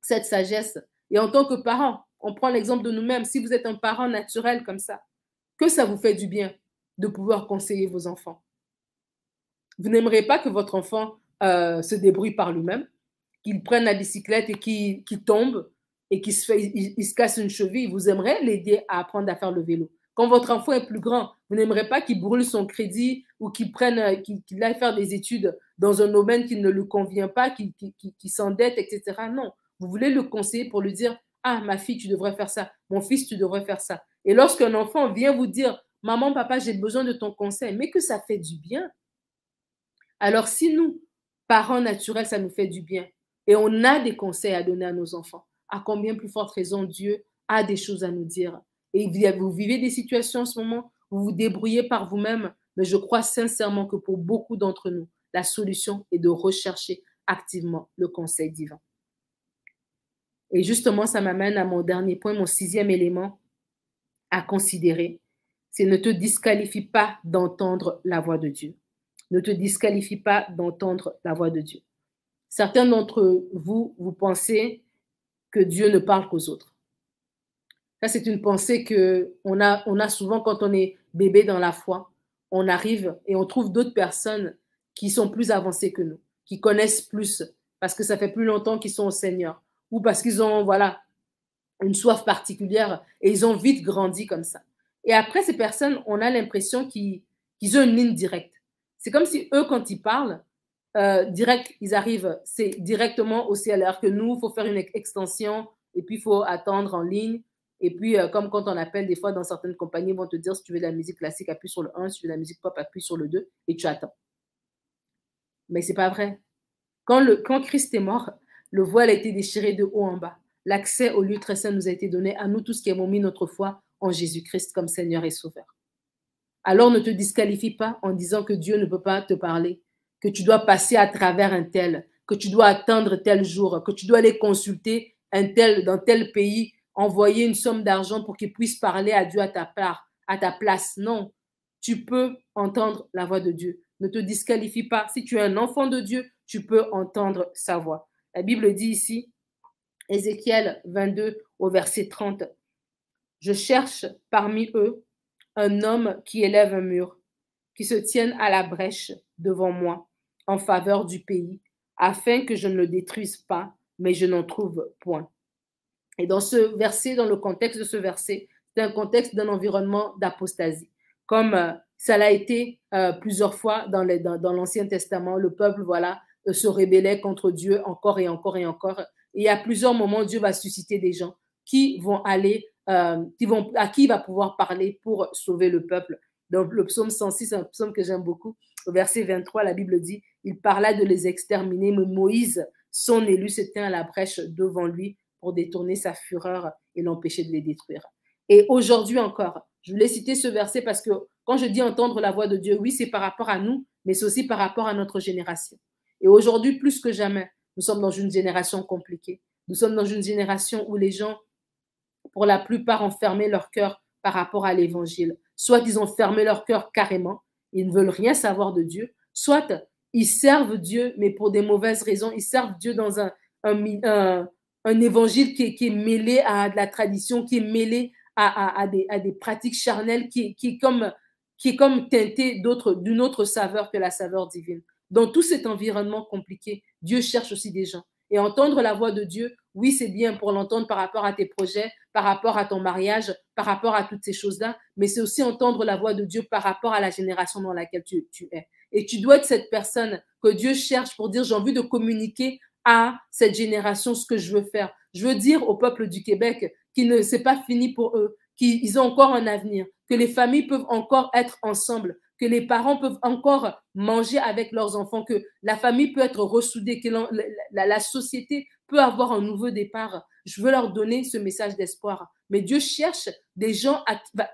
cette sagesse. Et en tant que parent, on prend l'exemple de nous-mêmes. Si vous êtes un parent naturel comme ça, que ça vous fait du bien de pouvoir conseiller vos enfants? Vous n'aimerez pas que votre enfant euh, se débrouille par lui-même qu'il prenne la bicyclette et qu'il tombe et qu'il se, casse une cheville, vous aimeriez l'aider à apprendre à faire le vélo. Quand votre enfant est plus grand, vous n'aimerez pas qu'il brûle son crédit ou qu'il aille faire des études dans un domaine qui ne lui convient pas, qu'il s'endette, etc. Non, vous voulez le conseiller pour lui dire, ah, ma fille, tu devrais faire ça, mon fils, tu devrais faire ça. Et lorsqu'un enfant vient vous dire, maman, papa, j'ai besoin de ton conseil, mais que ça fait du bien. Alors si nous, parents naturels, ça nous fait du bien, et on a des conseils à donner à nos enfants. À combien plus forte raison Dieu a des choses à nous dire. Et vous vivez des situations en ce moment, vous vous débrouillez par vous-même, mais je crois sincèrement que pour beaucoup d'entre nous, la solution est de rechercher activement le conseil divin. Et justement, ça m'amène à mon dernier point, mon sixième élément à considérer. C'est ne te disqualifie pas d'entendre la voix de Dieu. Ne te disqualifie pas d'entendre la voix de Dieu. Certains d'entre vous, vous pensez que Dieu ne parle qu'aux autres. Ça, c'est une pensée que on a, a souvent quand on est bébé dans la foi. On arrive et on trouve d'autres personnes qui sont plus avancées que nous, qui connaissent plus, parce que ça fait plus longtemps qu'ils sont au Seigneur, ou parce qu'ils ont, voilà, une soif particulière et ils ont vite grandi comme ça. Et après, ces personnes, on a l'impression qu'ils ont une ligne directe. C'est comme si eux, quand ils parlent, euh, direct, ils arrivent, c'est directement au CLR que nous, il faut faire une extension et puis il faut attendre en ligne. Et puis, euh, comme quand on appelle, des fois, dans certaines compagnies, ils vont te dire si tu veux de la musique classique, appuie sur le 1, si tu veux de la musique pop, appuie sur le 2 et tu attends. Mais c'est pas vrai. Quand, le, quand Christ est mort, le voile a été déchiré de haut en bas. L'accès au lieu très saint nous a été donné à nous tous qui avons mis notre foi en Jésus-Christ comme Seigneur et Sauveur. Alors ne te disqualifie pas en disant que Dieu ne peut pas te parler, que tu dois passer à travers un tel, que tu dois attendre tel jour, que tu dois aller consulter un tel dans tel pays, envoyer une somme d'argent pour qu'il puisse parler à Dieu à ta part, à ta place. Non, tu peux entendre la voix de Dieu. Ne te disqualifie pas. Si tu es un enfant de Dieu, tu peux entendre sa voix. La Bible dit ici, Ézéchiel 22 au verset 30, Je cherche parmi eux un homme qui élève un mur, qui se tienne à la brèche devant moi en faveur du pays, afin que je ne le détruise pas, mais je n'en trouve point. Et dans ce verset, dans le contexte de ce verset, c'est un contexte d'un environnement d'apostasie. Comme euh, ça l'a été euh, plusieurs fois dans l'Ancien Testament, le peuple, voilà, se rébellait contre Dieu encore et encore et encore. Et à plusieurs moments, Dieu va susciter des gens qui vont aller, qui vont, à qui il va pouvoir parler pour sauver le peuple. Donc, le psaume 106, un psaume que j'aime beaucoup, au verset 23, la Bible dit Il parla de les exterminer, mais Moïse, son élu, se à la brèche devant lui pour détourner sa fureur et l'empêcher de les détruire. Et aujourd'hui encore, je voulais citer ce verset parce que quand je dis entendre la voix de Dieu, oui, c'est par rapport à nous, mais c'est aussi par rapport à notre génération. Et aujourd'hui, plus que jamais, nous sommes dans une génération compliquée. Nous sommes dans une génération où les gens, pour la plupart, ont fermé leur cœur par rapport à l'évangile. Soit ils ont fermé leur cœur carrément, ils ne veulent rien savoir de Dieu, soit ils servent Dieu, mais pour des mauvaises raisons. Ils servent Dieu dans un, évangile qui est, mêlé à de la tradition, qui est mêlé à, des, pratiques charnelles, qui, comme, qui est comme teinté d'une autre saveur que la saveur divine. Dans tout cet environnement compliqué, Dieu cherche aussi des gens. Et entendre la voix de Dieu, oui, c'est bien pour l'entendre par rapport à tes projets, par rapport à ton mariage, par rapport à toutes ces choses-là, mais c'est aussi entendre la voix de Dieu par rapport à la génération dans laquelle tu, es. Et tu dois être cette personne que Dieu cherche pour dire, j'ai envie de communiquer à cette génération ce que je veux faire. Je veux dire au peuple du Québec qu'il ne c'est pas fini pour eux, qu'ils ont encore un avenir, que les familles peuvent encore être ensemble, que les parents peuvent encore manger avec leurs enfants, que la famille peut être ressoudée, que la, société peut avoir un nouveau départ. Je veux leur donner ce message d'espoir. Mais Dieu cherche des gens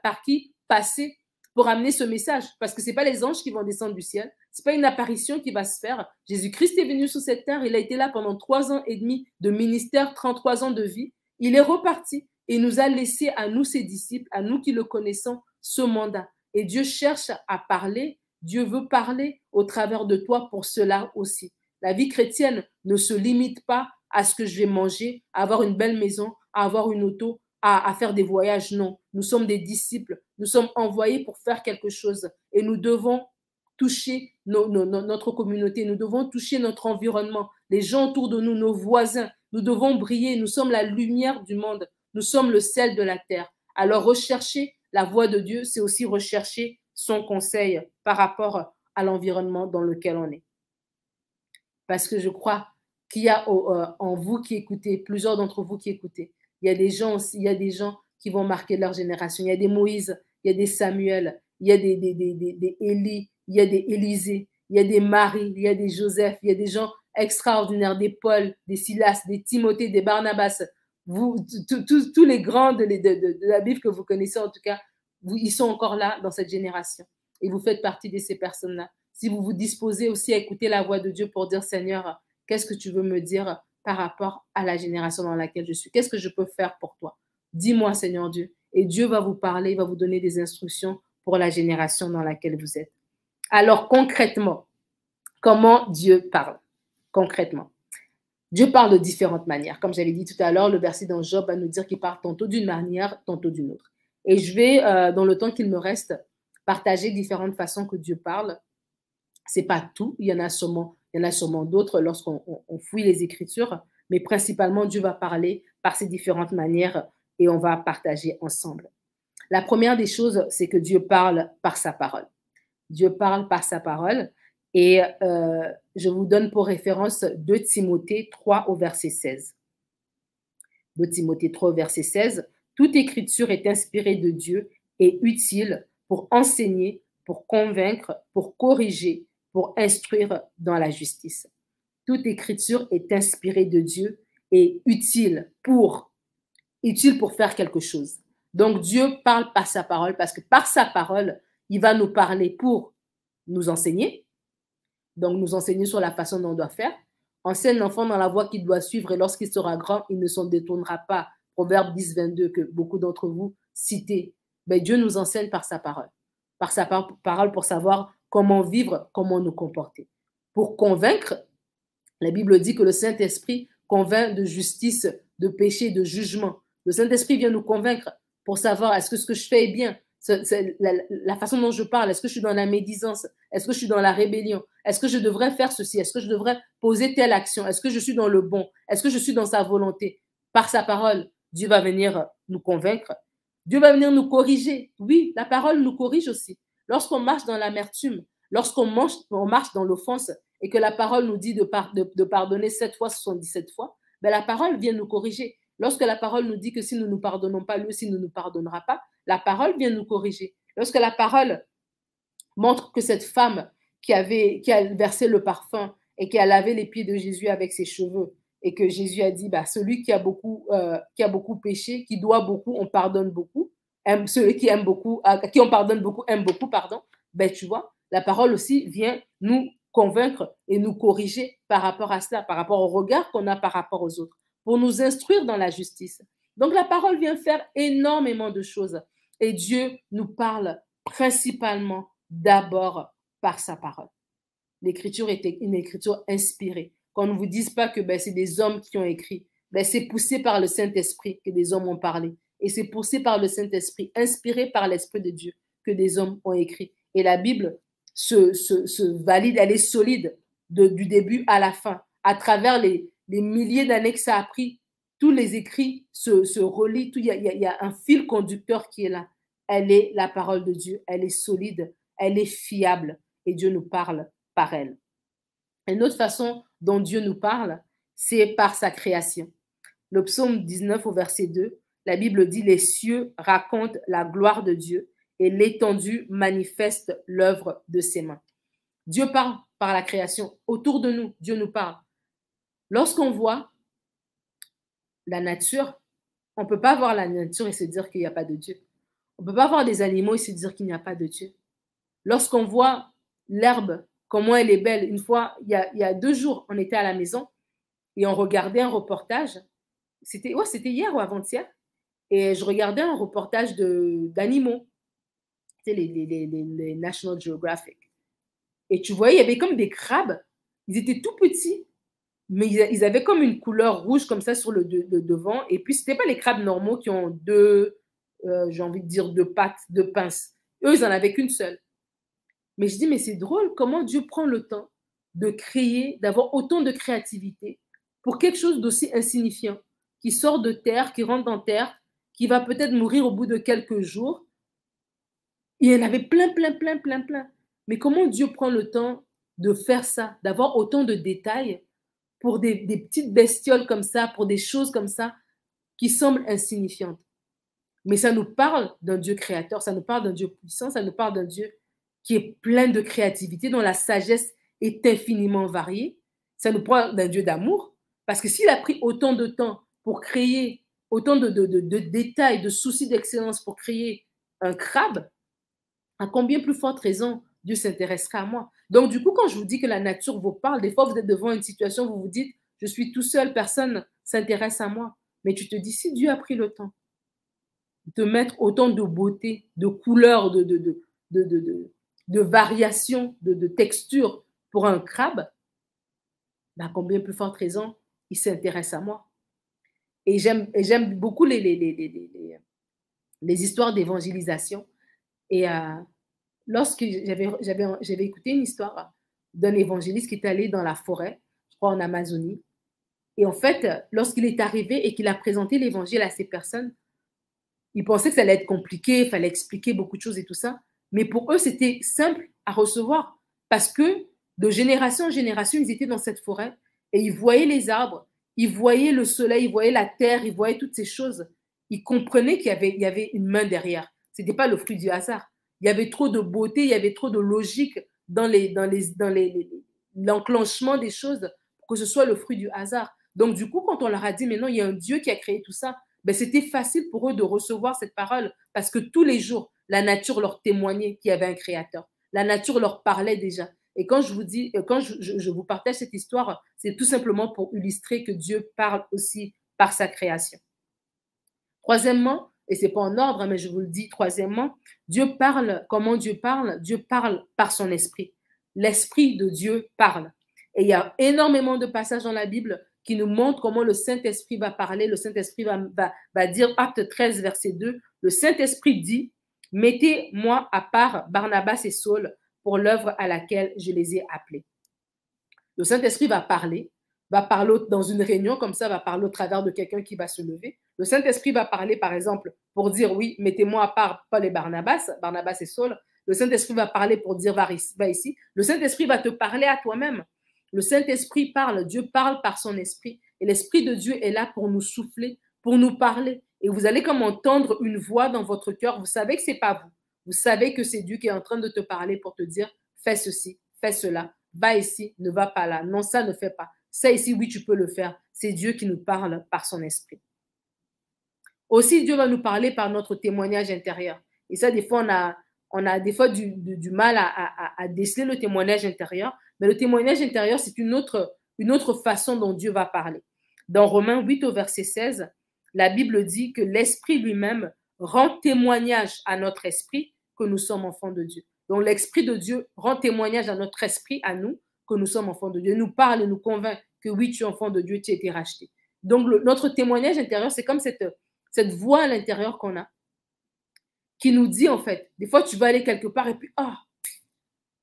par qui passer pour amener ce message. Parce que ce n'est pas les anges qui vont descendre du ciel. Ce n'est pas une apparition qui va se faire. Jésus-Christ est venu sur cette terre. Il a été là pendant trois ans et demi de ministère, 33 ans de vie. Il est reparti et nous a laissé à nous, ses disciples, à nous qui le connaissons, ce mandat. Et Dieu cherche à parler. Dieu veut parler au travers de toi pour cela aussi. La vie chrétienne ne se limite pas à ce que je vais manger, à avoir une belle maison, à avoir une auto, à, faire des voyages. Non, nous sommes des disciples. Nous sommes envoyés pour faire quelque chose et nous devons toucher notre communauté, nous devons toucher notre environnement, les gens autour de nous, nos voisins. Nous devons briller. Nous sommes la lumière du monde. Nous sommes le sel de la terre. Alors recherchez la voix de Dieu, c'est aussi rechercher son conseil par rapport à l'environnement dans lequel on est. Parce que je crois qu'il y a euh, en vous qui écoutez, plusieurs d'entre vous qui écoutez, il y a des gens aussi, il y a des gens qui vont marquer leur génération. Il y a des Moïse, il y a des Samuel, il y a des, Élie, il y a des Élisée, il y a des Marie, il y a des Joseph, il y a des gens extraordinaires, des Paul, des Silas, des Timothée, des Barnabas, vous, tous les grands de, la Bible que vous connaissez, en tout cas, ils sont encore là dans cette génération. Et vous faites partie de ces personnes-là. Si vous vous disposez aussi à écouter la voix de Dieu pour dire, Seigneur, qu'est-ce que tu veux me dire par rapport à la génération dans laquelle je suis? Qu'est-ce que je peux faire pour toi? Dis-moi, Seigneur Dieu. Et Dieu va vous parler, il va vous donner des instructions pour la génération dans laquelle vous êtes. Alors concrètement, comment Dieu parle? Concrètement. Dieu parle de différentes manières. Comme j'avais dit tout à l'heure, le verset dans Job va nous dire qu'il parle tantôt d'une manière, tantôt d'une autre. Et je vais, euh, dans le temps qu'il me reste, partager différentes façons que Dieu parle. C'est pas tout, il y en a sûrement, il y en a sûrement d'autres lorsqu'on fouille les Écritures, mais principalement Dieu va parler par ces différentes manières et on va partager ensemble. La première des choses, c'est que Dieu parle par sa parole. Dieu parle par sa parole. Et euh, je vous donne pour référence 2 Timothée 3 au verset 16. 2 Timothée 3 au verset 16. Toute écriture est inspirée de Dieu et utile pour enseigner, pour convaincre, pour corriger, pour instruire dans la justice. Toute écriture est inspirée de Dieu et utile pour, utile pour faire quelque chose. Donc Dieu parle par sa parole parce que par sa parole, il va nous parler pour nous enseigner, donc nous enseigner sur la façon dont on doit faire. Enseigne l'enfant dans la voie qu'il doit suivre et lorsqu'il sera grand, il ne s'en détournera pas. Proverbe 10, 22 que beaucoup d'entre vous citez. Mais Dieu nous enseigne par sa parole, par sa parole pour savoir comment vivre, comment nous comporter. Pour convaincre, la Bible dit que le Saint-Esprit convainc de justice, de péché, de jugement. Le Saint-Esprit vient nous convaincre pour savoir est-ce que ce que je fais est bien, la, façon dont je parle, est-ce que je suis dans la médisance? Est-ce que je suis dans la rébellion? Est-ce que je devrais faire ceci? Est-ce que je devrais poser telle action? Est-ce que je suis dans le bon? Est-ce que je suis dans sa volonté? Par sa parole, Dieu va venir nous convaincre. Dieu va venir nous corriger. Oui, la parole nous corrige aussi. Lorsqu'on marche dans l'amertume, lorsqu'on marche dans l'offense et que la parole nous dit de, pardonner 7 fois, 77 fois, ben la parole vient nous corriger. Lorsque la parole nous dit que si nous ne nous pardonnons pas, lui aussi ne nous pardonnera pas, la parole vient nous corriger. Lorsque la parole montre que cette femme qui, avait, qui a versé le parfum et qui a lavé les pieds de Jésus avec ses cheveux, et que Jésus a dit, bah, celui qui a, beaucoup, euh, qui a beaucoup péché, qui doit beaucoup, on pardonne beaucoup. Celui qui aime beaucoup, à qui on pardonne beaucoup, aime beaucoup, pardon. Ben, tu vois, la parole aussi vient nous convaincre et nous corriger par rapport à cela, par rapport au regard qu'on a par rapport aux autres, pour nous instruire dans la justice. Donc la parole vient faire énormément de choses. Et Dieu nous parle principalement d'abord par sa parole. L'écriture est une écriture inspirée. Qu'on ne vous dise pas que ben, c'est des hommes qui ont écrit. Ben, c'est poussé par le Saint-Esprit que des hommes ont parlé. Et c'est poussé par le Saint-Esprit, inspiré par l'Esprit de Dieu, que des hommes ont écrit. Et la Bible se, valide, elle est solide du début à la fin. À travers les milliers d'années que ça a pris tous les écrits se, relient, il y, a, un fil conducteur qui est là. Elle est la parole de Dieu, elle est solide, elle est fiable et Dieu nous parle par elle. Une autre façon dont Dieu nous parle, c'est par sa création. Le psaume 19 au verset 2, la Bible dit Les cieux racontent la gloire de Dieu et l'étendue manifeste l'œuvre de ses mains. Dieu parle par la création. Autour de nous, Dieu nous parle. Lorsqu'on voit la nature, on ne peut pas voir la nature et se dire qu'il n'y a pas de Dieu. On ne peut pas voir des animaux et se dire qu'il n'y a pas de Dieu. Lorsqu'on voit l'herbe, comment elle est belle, une fois, il y, a, deux jours, on était à la maison et on regardait un reportage. C'était ouais, c'était hier ou avant-hier. Et je regardais un reportage d'animaux. C'était les, les, les National Geographic. Et tu voyais, il y avait comme des crabes. Ils étaient tout petits mais ils, avaient comme une couleur rouge comme ça sur le, devant. Et puis, ce n'était pas les crabes normaux qui ont deux, euh, j'ai envie de dire, deux pattes, deux pinces. Eux, ils n'en avaient qu'une seule. Mais je dis, mais c'est drôle comment Dieu prend le temps de créer, d'avoir autant de créativité pour quelque chose d'aussi insignifiant, qui sort de terre, qui rentre dans terre, qui va peut-être mourir au bout de quelques jours. Il y en avait plein, plein, plein, plein, plein. Mais comment Dieu prend le temps de faire ça, d'avoir autant de détails pour des, petites bestioles comme ça, pour des choses comme ça, qui semblent insignifiantes? Mais ça nous parle d'un Dieu créateur, ça nous parle d'un Dieu puissant, ça nous parle d'un Dieu qui est plein de créativité, dont la sagesse est infiniment variée. Ça nous parle d'un Dieu d'amour, parce que s'il a pris autant de temps pour créer, autant de, de détails, de soucis d'excellence pour créer un crabe, à combien plus forte raison Dieu s'intéressera à moi. Donc, du coup, quand je vous dis que la nature vous parle, des fois, vous êtes devant une situation, vous vous dites, je suis tout seul, personne s'intéresse à moi. Mais tu te dis, si Dieu a pris le temps de mettre autant de beauté, de couleurs, de, de, de, de, de variations, de, textures pour un crabe, bah, combien plus forte raison il s'intéresse à moi. Et j'aime beaucoup les, les, les, les histoires d'évangélisation. Et euh, lorsque j'avais écouté une histoire d'un évangéliste qui est allé dans la forêt, je crois en Amazonie, et en fait, lorsqu'il est arrivé et qu'il a présenté l'évangile à ces personnes, il pensait que ça allait être compliqué, il fallait expliquer beaucoup de choses et tout ça. Mais pour eux, c'était simple à recevoir parce que de génération en génération, ils étaient dans cette forêt et ils voyaient les arbres, ils voyaient le soleil, ils voyaient la terre, ils voyaient toutes ces choses. Ils comprenaient qu'il y avait, une main derrière. Ce n'était pas le fruit du hasard. Il y avait trop de beauté, il y avait trop de logique dans l'enclenchement des choses pour que ce soit le fruit du hasard. Donc, du coup, quand on leur a dit, mais non, il y a un Dieu qui a créé tout ça, ben, c'était facile pour eux de recevoir cette parole parce que tous les jours, la nature leur témoignait qu'il y avait un créateur. La nature leur parlait déjà. Et quand je vous dis, euh, quand je, vous partage cette histoire, c'est tout simplement pour illustrer que Dieu parle aussi par sa création. Troisièmement, et c'est pas en ordre, mais je vous le dis, troisièmement, Dieu parle, comment Dieu parle? Dieu parle par son esprit. L'esprit de Dieu parle. Et il y a énormément de passages dans la Bible qui nous montrent comment le Saint-Esprit va parler. Le Saint-Esprit va dire, acte 13, verset 2, le Saint-Esprit dit, mettez-moi à part Barnabas et Saul pour l'œuvre à laquelle je les ai appelés. Le Saint-Esprit va parler, va parler dans une réunion comme ça, va parler au travers de quelqu'un qui va se lever. Le Saint-Esprit va parler, par exemple, pour dire oui, mettez-moi à part Paul et Barnabas, Barnabas et Saul. Le Saint-Esprit va parler pour dire va ici. Le Saint-Esprit va te parler à toi-même. Le Saint-Esprit parle, Dieu parle par son esprit. Et l'Esprit de Dieu est là pour nous souffler, pour nous parler. Et vous allez comme entendre une voix dans votre cœur. Vous savez que ce n'est pas vous. Vous savez que c'est Dieu qui est en train de te parler pour te dire fais ceci, fais cela, va ici, ne va pas là. Non, ça ne fait pas. Ça ici, oui, tu peux le faire. C'est Dieu qui nous parle par son esprit. Aussi, Dieu va nous parler par notre témoignage intérieur. Et ça, des fois, on a, on a des fois du, mal à, déceler le témoignage intérieur. Mais le témoignage intérieur, c'est une autre, une autre façon dont Dieu va parler. Dans Romains 8 au verset 16, la Bible dit que l'Esprit lui-même rend témoignage à notre esprit que nous sommes enfants de Dieu. Donc l'Esprit de Dieu rend témoignage à notre esprit, à nous, que nous sommes enfants de Dieu. Il nous parle et nous convainc que oui, tu es enfant de Dieu, tu as été racheté. Donc notre témoignage intérieur, c'est comme cette, voix à l'intérieur qu'on a, qui nous dit en fait, des fois tu vas aller quelque part et puis, ah,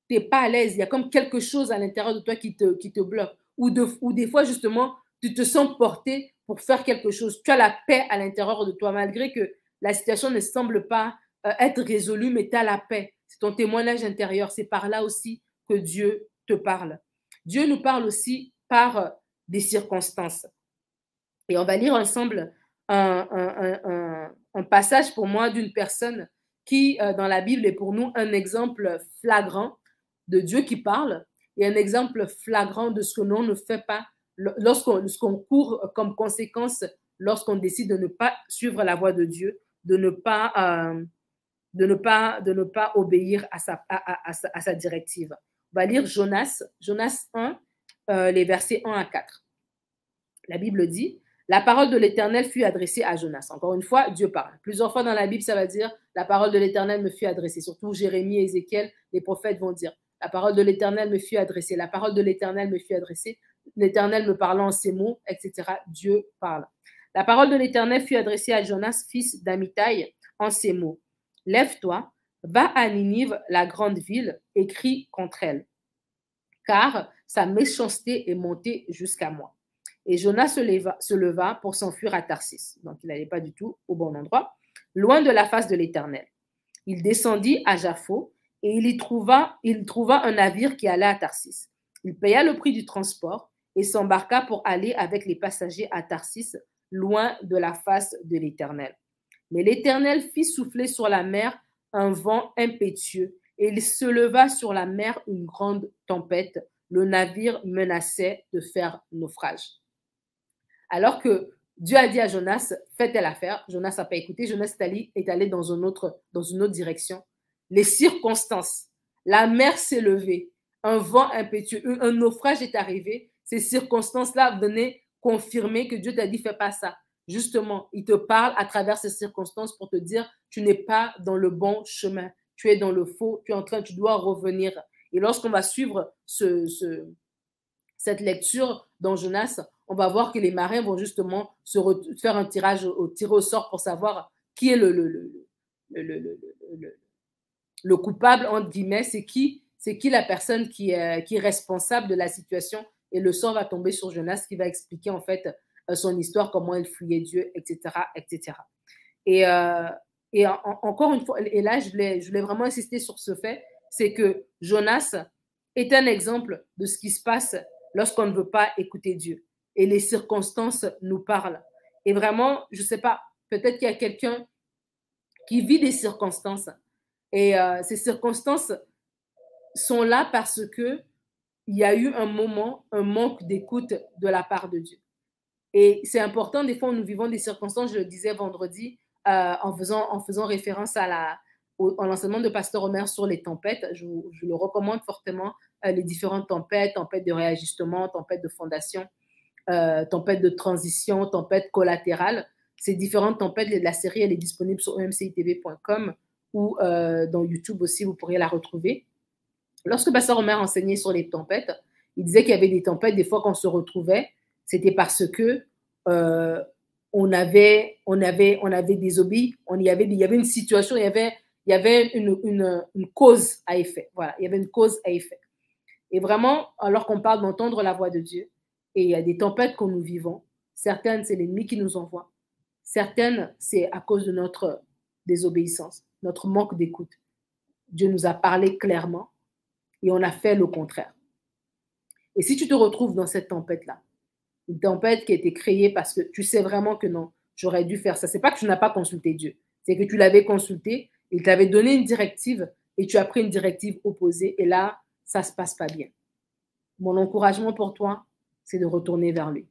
tu n'es pas à l'aise, il y a comme quelque chose à l'intérieur de toi qui te, bloque. Ou, ou des fois, justement, tu te sens porté pour faire quelque chose. Tu as la paix à l'intérieur de toi, malgré que la situation ne semble pas euh, être résolu, mais tu as la paix. C'est ton témoignage intérieur. C'est par là aussi que Dieu te parle. Dieu nous parle aussi par euh, des circonstances. Et on va lire ensemble un, passage pour moi d'une personne qui, euh, dans la Bible, est pour nous un exemple flagrant de Dieu qui parle et un exemple flagrant de ce que l'on ne fait pas lorsqu'on court comme conséquence lorsqu'on décide de ne pas suivre la voie de Dieu, de ne pas obéir à sa, directive. On va lire Jonas, Jonas 1, euh, les versets 1 à 4. La Bible dit, la parole de l'Éternel fut adressée à Jonas. Encore une fois, Dieu parle. Plusieurs fois dans la Bible, ça va dire, la parole de l'Éternel me fut adressée. Surtout Jérémie Ézéchiel, les prophètes vont dire, la parole de l'Éternel me fut adressée. La parole de l'Éternel me fut adressée. L'Éternel me parlant en ces mots, etc. Dieu parle. La parole de l'Éternel fut adressée à Jonas, fils d'Amitai, en ces mots. Lève-toi, va à Ninive, la grande ville, et crie contre elle, car sa méchanceté est montée jusqu'à moi. Et Jonas se leva, se leva pour s'enfuir à Tarsis. Donc il n'allait pas du tout au bon endroit, loin de la face de l'Éternel. Il descendit à Jaffo et il y il trouva un navire qui allait à Tarsis. Il paya le prix du transport et s'embarqua pour aller avec les passagers à Tarsis, loin de la face de l'Éternel. Mais l'Éternel fit souffler sur la mer un vent impétueux, et il se leva sur la mer une grande tempête. Le navire menaçait de faire naufrage. Alors que Dieu a dit à Jonas, fais telle affaire, Jonas n'a pas écouté, Jonas est allé dans une autre, dans une autre direction. Les circonstances, la mer s'est levée, un vent impétueux, un naufrage est arrivé. Ces circonstances-là venaient confirmer que Dieu t'a dit, fais pas ça justement, il te parle à travers ces circonstances pour te dire, tu n'es pas dans le bon chemin, tu es dans le faux, tu es en train, tu dois revenir. Et lorsqu'on va suivre ce, cette lecture dans Jonas, on va voir que les marins vont justement se faire un tirage au, tir au sort pour savoir qui est le, le, le, le coupable, entre guillemets, c'est qui, c'est qui la personne qui est, qui est responsable de la situation? Et le sort va tomber sur Jonas qui va expliquer en fait euh, son histoire, comment elle fuyait Dieu, etc. etc. Et, euh, encore une fois, et là, je voulais, je voulais vraiment insister sur ce fait, c'est que Jonas est un exemple de ce qui se passe lorsqu'on ne veut pas écouter Dieu. Et les circonstances nous parlent. Et vraiment, je ne sais pas, peut-être qu'il y a quelqu'un qui vit des circonstances. Et euh, ces circonstances sont là parce que il y a eu un moment, un manque d'écoute de la part de Dieu. Et c'est important, des fois, nous vivons des circonstances, je le disais vendredi, euh, en, faisant, en faisant référence à la, au, l'enseignement de Pasteur Omer sur les tempêtes. Je, le recommande fortement, euh, les différentes tempêtes, tempêtes de réajustement, tempêtes de fondation, euh, tempêtes de transition, tempêtes collatérales. Ces différentes tempêtes, la série, elle est disponible sur omcitv.com ou dans YouTube aussi, vous pourriez la retrouver. Lorsque Pasteur Omer enseignait sur les tempêtes, il disait qu'il y avait des tempêtes, des fois qu'on se retrouvait, c'était parce que euh, on avait, on avait, on avait désobéi, on y avait, il y avait une situation, il y avait, il y avait une, une, une cause à effet. Voilà, il y avait une cause à effet. Et vraiment, alors qu'on parle d'entendre la voix de Dieu, et il y a des tempêtes que nous vivons, certaines, c'est l'ennemi qui nous envoie. Certaines, c'est à cause de notre désobéissance, notre manque d'écoute. Dieu nous a parlé clairement et on a fait le contraire. Et si tu te retrouves dans cette tempête-là, une tempête qui a été créée parce que tu sais vraiment que non, j'aurais dû faire ça. C'est pas que tu n'as pas consulté Dieu, c'est que tu l'avais consulté, il t'avait donné une directive et tu as pris une directive opposée et là, ça se passe pas bien. Mon encouragement pour toi, c'est de retourner vers lui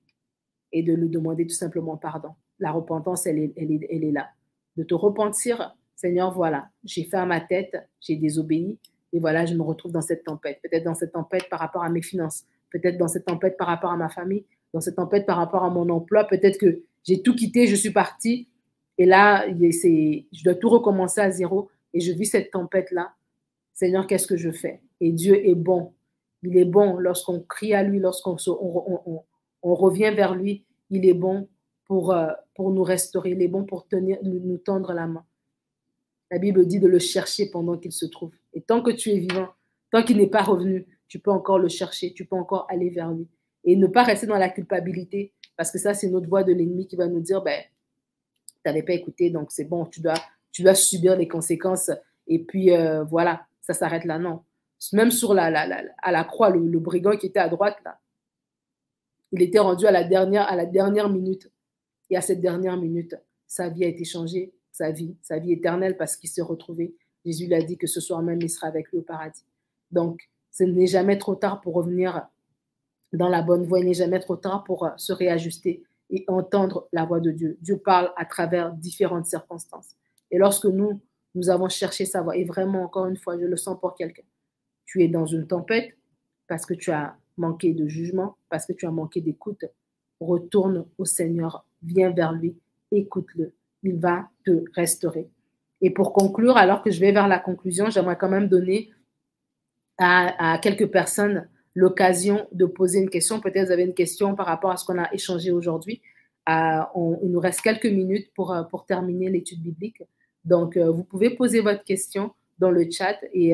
et de lui demander tout simplement pardon. La repentance, elle est, elle est, elle est là. De te repentir, Seigneur, voilà, j'ai fait ma tête, j'ai désobéi, et voilà, je me retrouve dans cette tempête. Peut-être dans cette tempête par rapport à mes finances, peut-être dans cette tempête par rapport à ma famille, dans cette tempête par rapport à mon emploi. Peut-être que j'ai tout quitté, je suis partie. Et là, je dois tout recommencer à zéro. Et je vis cette tempête-là. Seigneur, qu'est-ce que je fais? Et Dieu est bon. Il est bon lorsqu'on crie à lui, lorsqu'on on, on, revient vers lui. Il est bon pour, euh, pour nous restaurer. Il est bon pour tenir, nous tendre la main. La Bible dit de le chercher pendant qu'il se trouve. Et tant que tu es vivant, tant qu'il n'est pas revenu, tu peux encore le chercher, tu peux encore aller vers lui. Et ne pas rester dans la culpabilité, parce que ça, c'est notre voix de l'ennemi qui va nous dire, ben, tu n'avais pas écouté, donc c'est bon, tu dois, tu dois subir les conséquences. Et puis, euh, voilà, ça s'arrête là. Non. Même sur la, à la croix, le, le, brigand qui était à droite, là, il était rendu à la dernière, à la dernière minute. Et à cette dernière minute, sa vie a été changée, sa vie, sa vie éternelle, parce qu'il s'est retrouvé Jésus l'a dit que ce soir même, il sera avec lui au paradis. Donc, ce n'est jamais trop tard pour revenir dans la bonne voie. Il n'est jamais trop tard pour euh, se réajuster et entendre la voix de Dieu. Dieu parle à travers différentes circonstances. Et lorsque nous, nous avons cherché sa voix, et vraiment, encore une fois, je le sens pour quelqu'un, tu es dans une tempête parce que tu as manqué de jugement, parce que tu as manqué d'écoute, retourne au Seigneur, viens vers lui, écoute-le. Il va te restaurer. Et pour conclure, alors que je vais vers la conclusion, j'aimerais quand même donner à, quelques personnes l'occasion de poser une question. Peut-être vous avez une question par rapport à ce qu'on a échangé aujourd'hui. Euh, il nous reste quelques minutes pour, euh, terminer l'étude biblique. Donc, euh, vous pouvez poser votre question dans le chat et,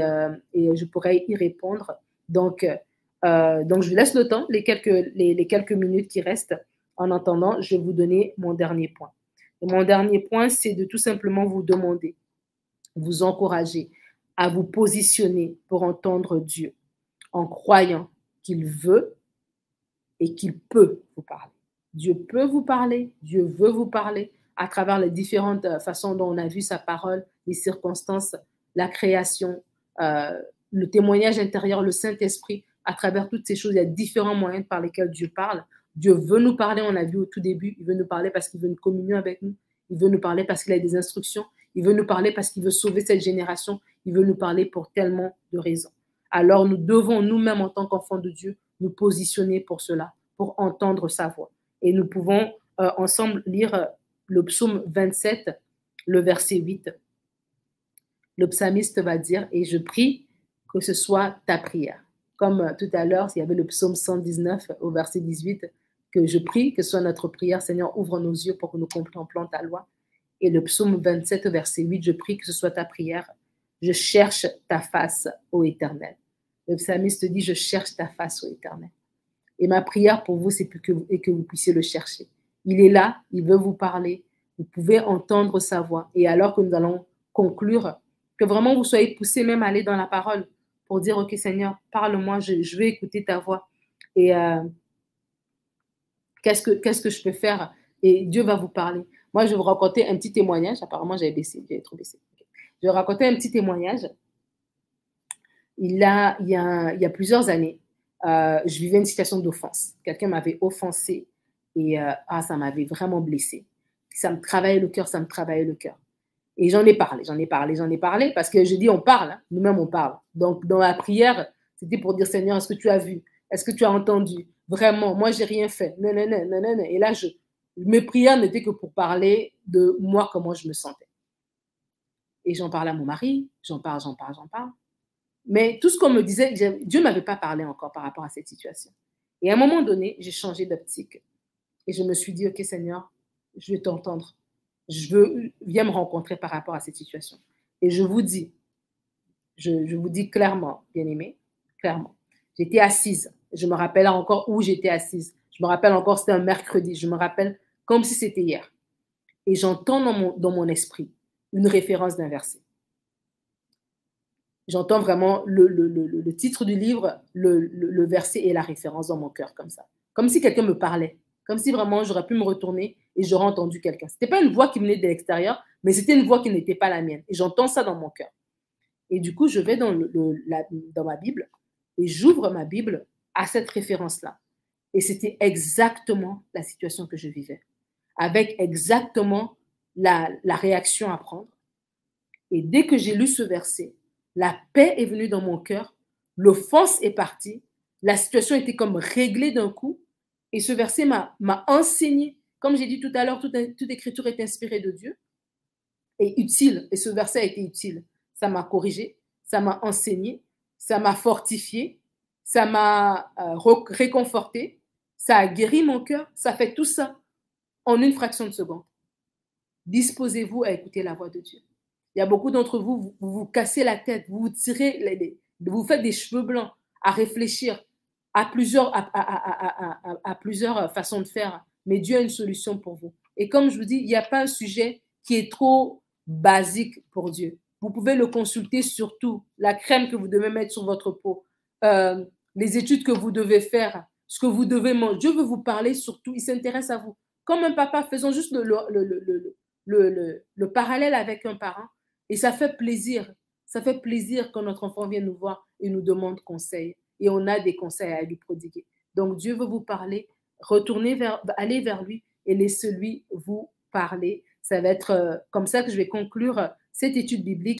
et je pourrai y répondre. Donc, je vous laisse le temps, les quelques, les quelques minutes qui restent. En attendant, je vais vous donner mon dernier point. Et mon dernier point, c'est de tout simplement vous demander, vous encourager à vous positionner pour entendre Dieu en croyant qu'il veut et qu'il peut vous parler. Dieu peut vous parler, Dieu veut vous parler à travers les différentes euh, façons dont on a vu sa parole, les circonstances, la création, euh, le témoignage intérieur, le Saint-Esprit. À travers toutes ces choses, il y a différents moyens par lesquels Dieu parle. Dieu veut nous parler, on l'a vu au tout début, il veut nous parler parce qu'il veut une communion avec nous, il veut nous parler parce qu'il a des instructions, il veut nous parler parce qu'il veut sauver cette génération, il veut nous parler pour tellement de raisons. Alors nous devons nous-mêmes en tant qu'enfants de Dieu nous positionner pour cela, pour entendre sa voix. Et nous pouvons euh, ensemble lire euh, le psaume 27, le verset 8. Le psalmiste va dire, et je prie que ce soit ta prière. Comme euh, tout à l'heure, il y avait le psaume 119 au verset 18, que je prie, que ce soit notre prière, Seigneur, ouvre nos yeux pour que nous contemplons ta loi. Et le psaume 27, verset 8, je prie que ce soit ta prière. Je cherche ta face, ô Éternel. Le psalmiste dit, je cherche ta face, ô Éternel. Et ma prière pour vous, c'est que, que vous puissiez le chercher. Il est là, il veut vous parler. Vous pouvez entendre sa voix. Et alors que nous allons conclure, que vraiment vous soyez poussés même à aller dans la parole pour dire, OK Seigneur, parle-moi, je, je, vais écouter ta voix. Et euh, qu'est-ce que, je peux faire? Et Dieu va vous parler. Moi, je vais vous raconter un petit témoignage. Apparemment, j'avais baissé, j'avais trop baissé. Je vais raconter un petit témoignage. Il, a, il, y a, il y a plusieurs années, euh, je vivais une situation d'offense. Quelqu'un m'avait offensé et euh, ah, ça m'avait vraiment blessé. Ça me travaillait le cœur, ça me travaillait le cœur. Et j'en ai parlé, j'en ai parlé, j'en ai parlé parce que je dis on parle, hein. nous-mêmes on parle. Donc dans la prière, c'était pour dire Seigneur, est-ce que tu as vu? Est-ce que tu as entendu? Vraiment, moi j'ai rien fait. Non, non. Et là, je, mes prières n'étaient que pour parler de moi, comment je me sentais. Et j'en parle à mon mari, j'en parle, j'en parle, j'en parle. Mais tout ce qu'on me disait, Dieu ne m'avait pas parlé encore par rapport à cette situation. Et à un moment donné, j'ai changé d'optique. Et je me suis dit, OK Seigneur, je vais t'entendre. Je veux, viens me rencontrer par rapport à cette situation. Et je vous dis, je, je vous dis clairement, bien aimé, clairement, j'étais assise. Je me rappelle encore où j'étais assise. Je me rappelle encore, c'était un mercredi. Je me rappelle comme si c'était hier. Et j'entends dans mon, dans mon esprit une référence d'un verset. J'entends vraiment le, le, le, titre du livre, le, verset et la référence dans mon cœur, comme ça. Comme si quelqu'un me parlait. Comme si vraiment j'aurais pu me retourner et j'aurais entendu quelqu'un. Ce n'était pas une voix qui venait de l'extérieur, mais c'était une voix qui n'était pas la mienne. Et j'entends ça dans mon cœur. Et du coup, je vais dans, la, dans ma Bible et j'ouvre ma Bible à cette référence-là. Et c'était exactement la situation que je vivais, avec exactement la, la réaction à prendre. Et dès que j'ai lu ce verset, la paix est venue dans mon cœur, l'offense est partie, la situation était comme réglée d'un coup. Et ce verset m'a enseigné, comme j'ai dit tout à l'heure, toute, toute écriture est inspirée de Dieu et utile. Et ce verset a été utile. Ça m'a corrigé, ça m'a enseigné, ça m'a fortifié, ça m'a euh, réconforté, ça a guéri mon cœur, ça fait tout ça en une fraction de seconde. Disposez-vous à écouter la voix de Dieu. Il y a beaucoup d'entre vous, vous, vous cassez la tête, vous vous tirez, les, vous faites des cheveux blancs à réfléchir à plusieurs, à, à, à, plusieurs façons de faire. Mais Dieu a une solution pour vous. Et comme je vous dis, il n'y a pas un sujet qui est trop basique pour Dieu. Vous pouvez le consulter sur tout. La crème que vous devez mettre sur votre peau, euh, les études que vous devez faire, ce que vous devez manger. Dieu veut vous parler sur tout. Il s'intéresse à vous. Comme un papa, faisons juste le, le, le, le, le parallèle avec un parent. Et ça fait plaisir. Ça fait plaisir quand notre enfant vient nous voir et nous demande conseil. Et on a des conseils à lui prodiguer. Donc Dieu veut vous parler. Retournez vers, allez vers lui et laissez-lui vous parler. Ça va être euh, comme ça que je vais conclure cette étude biblique.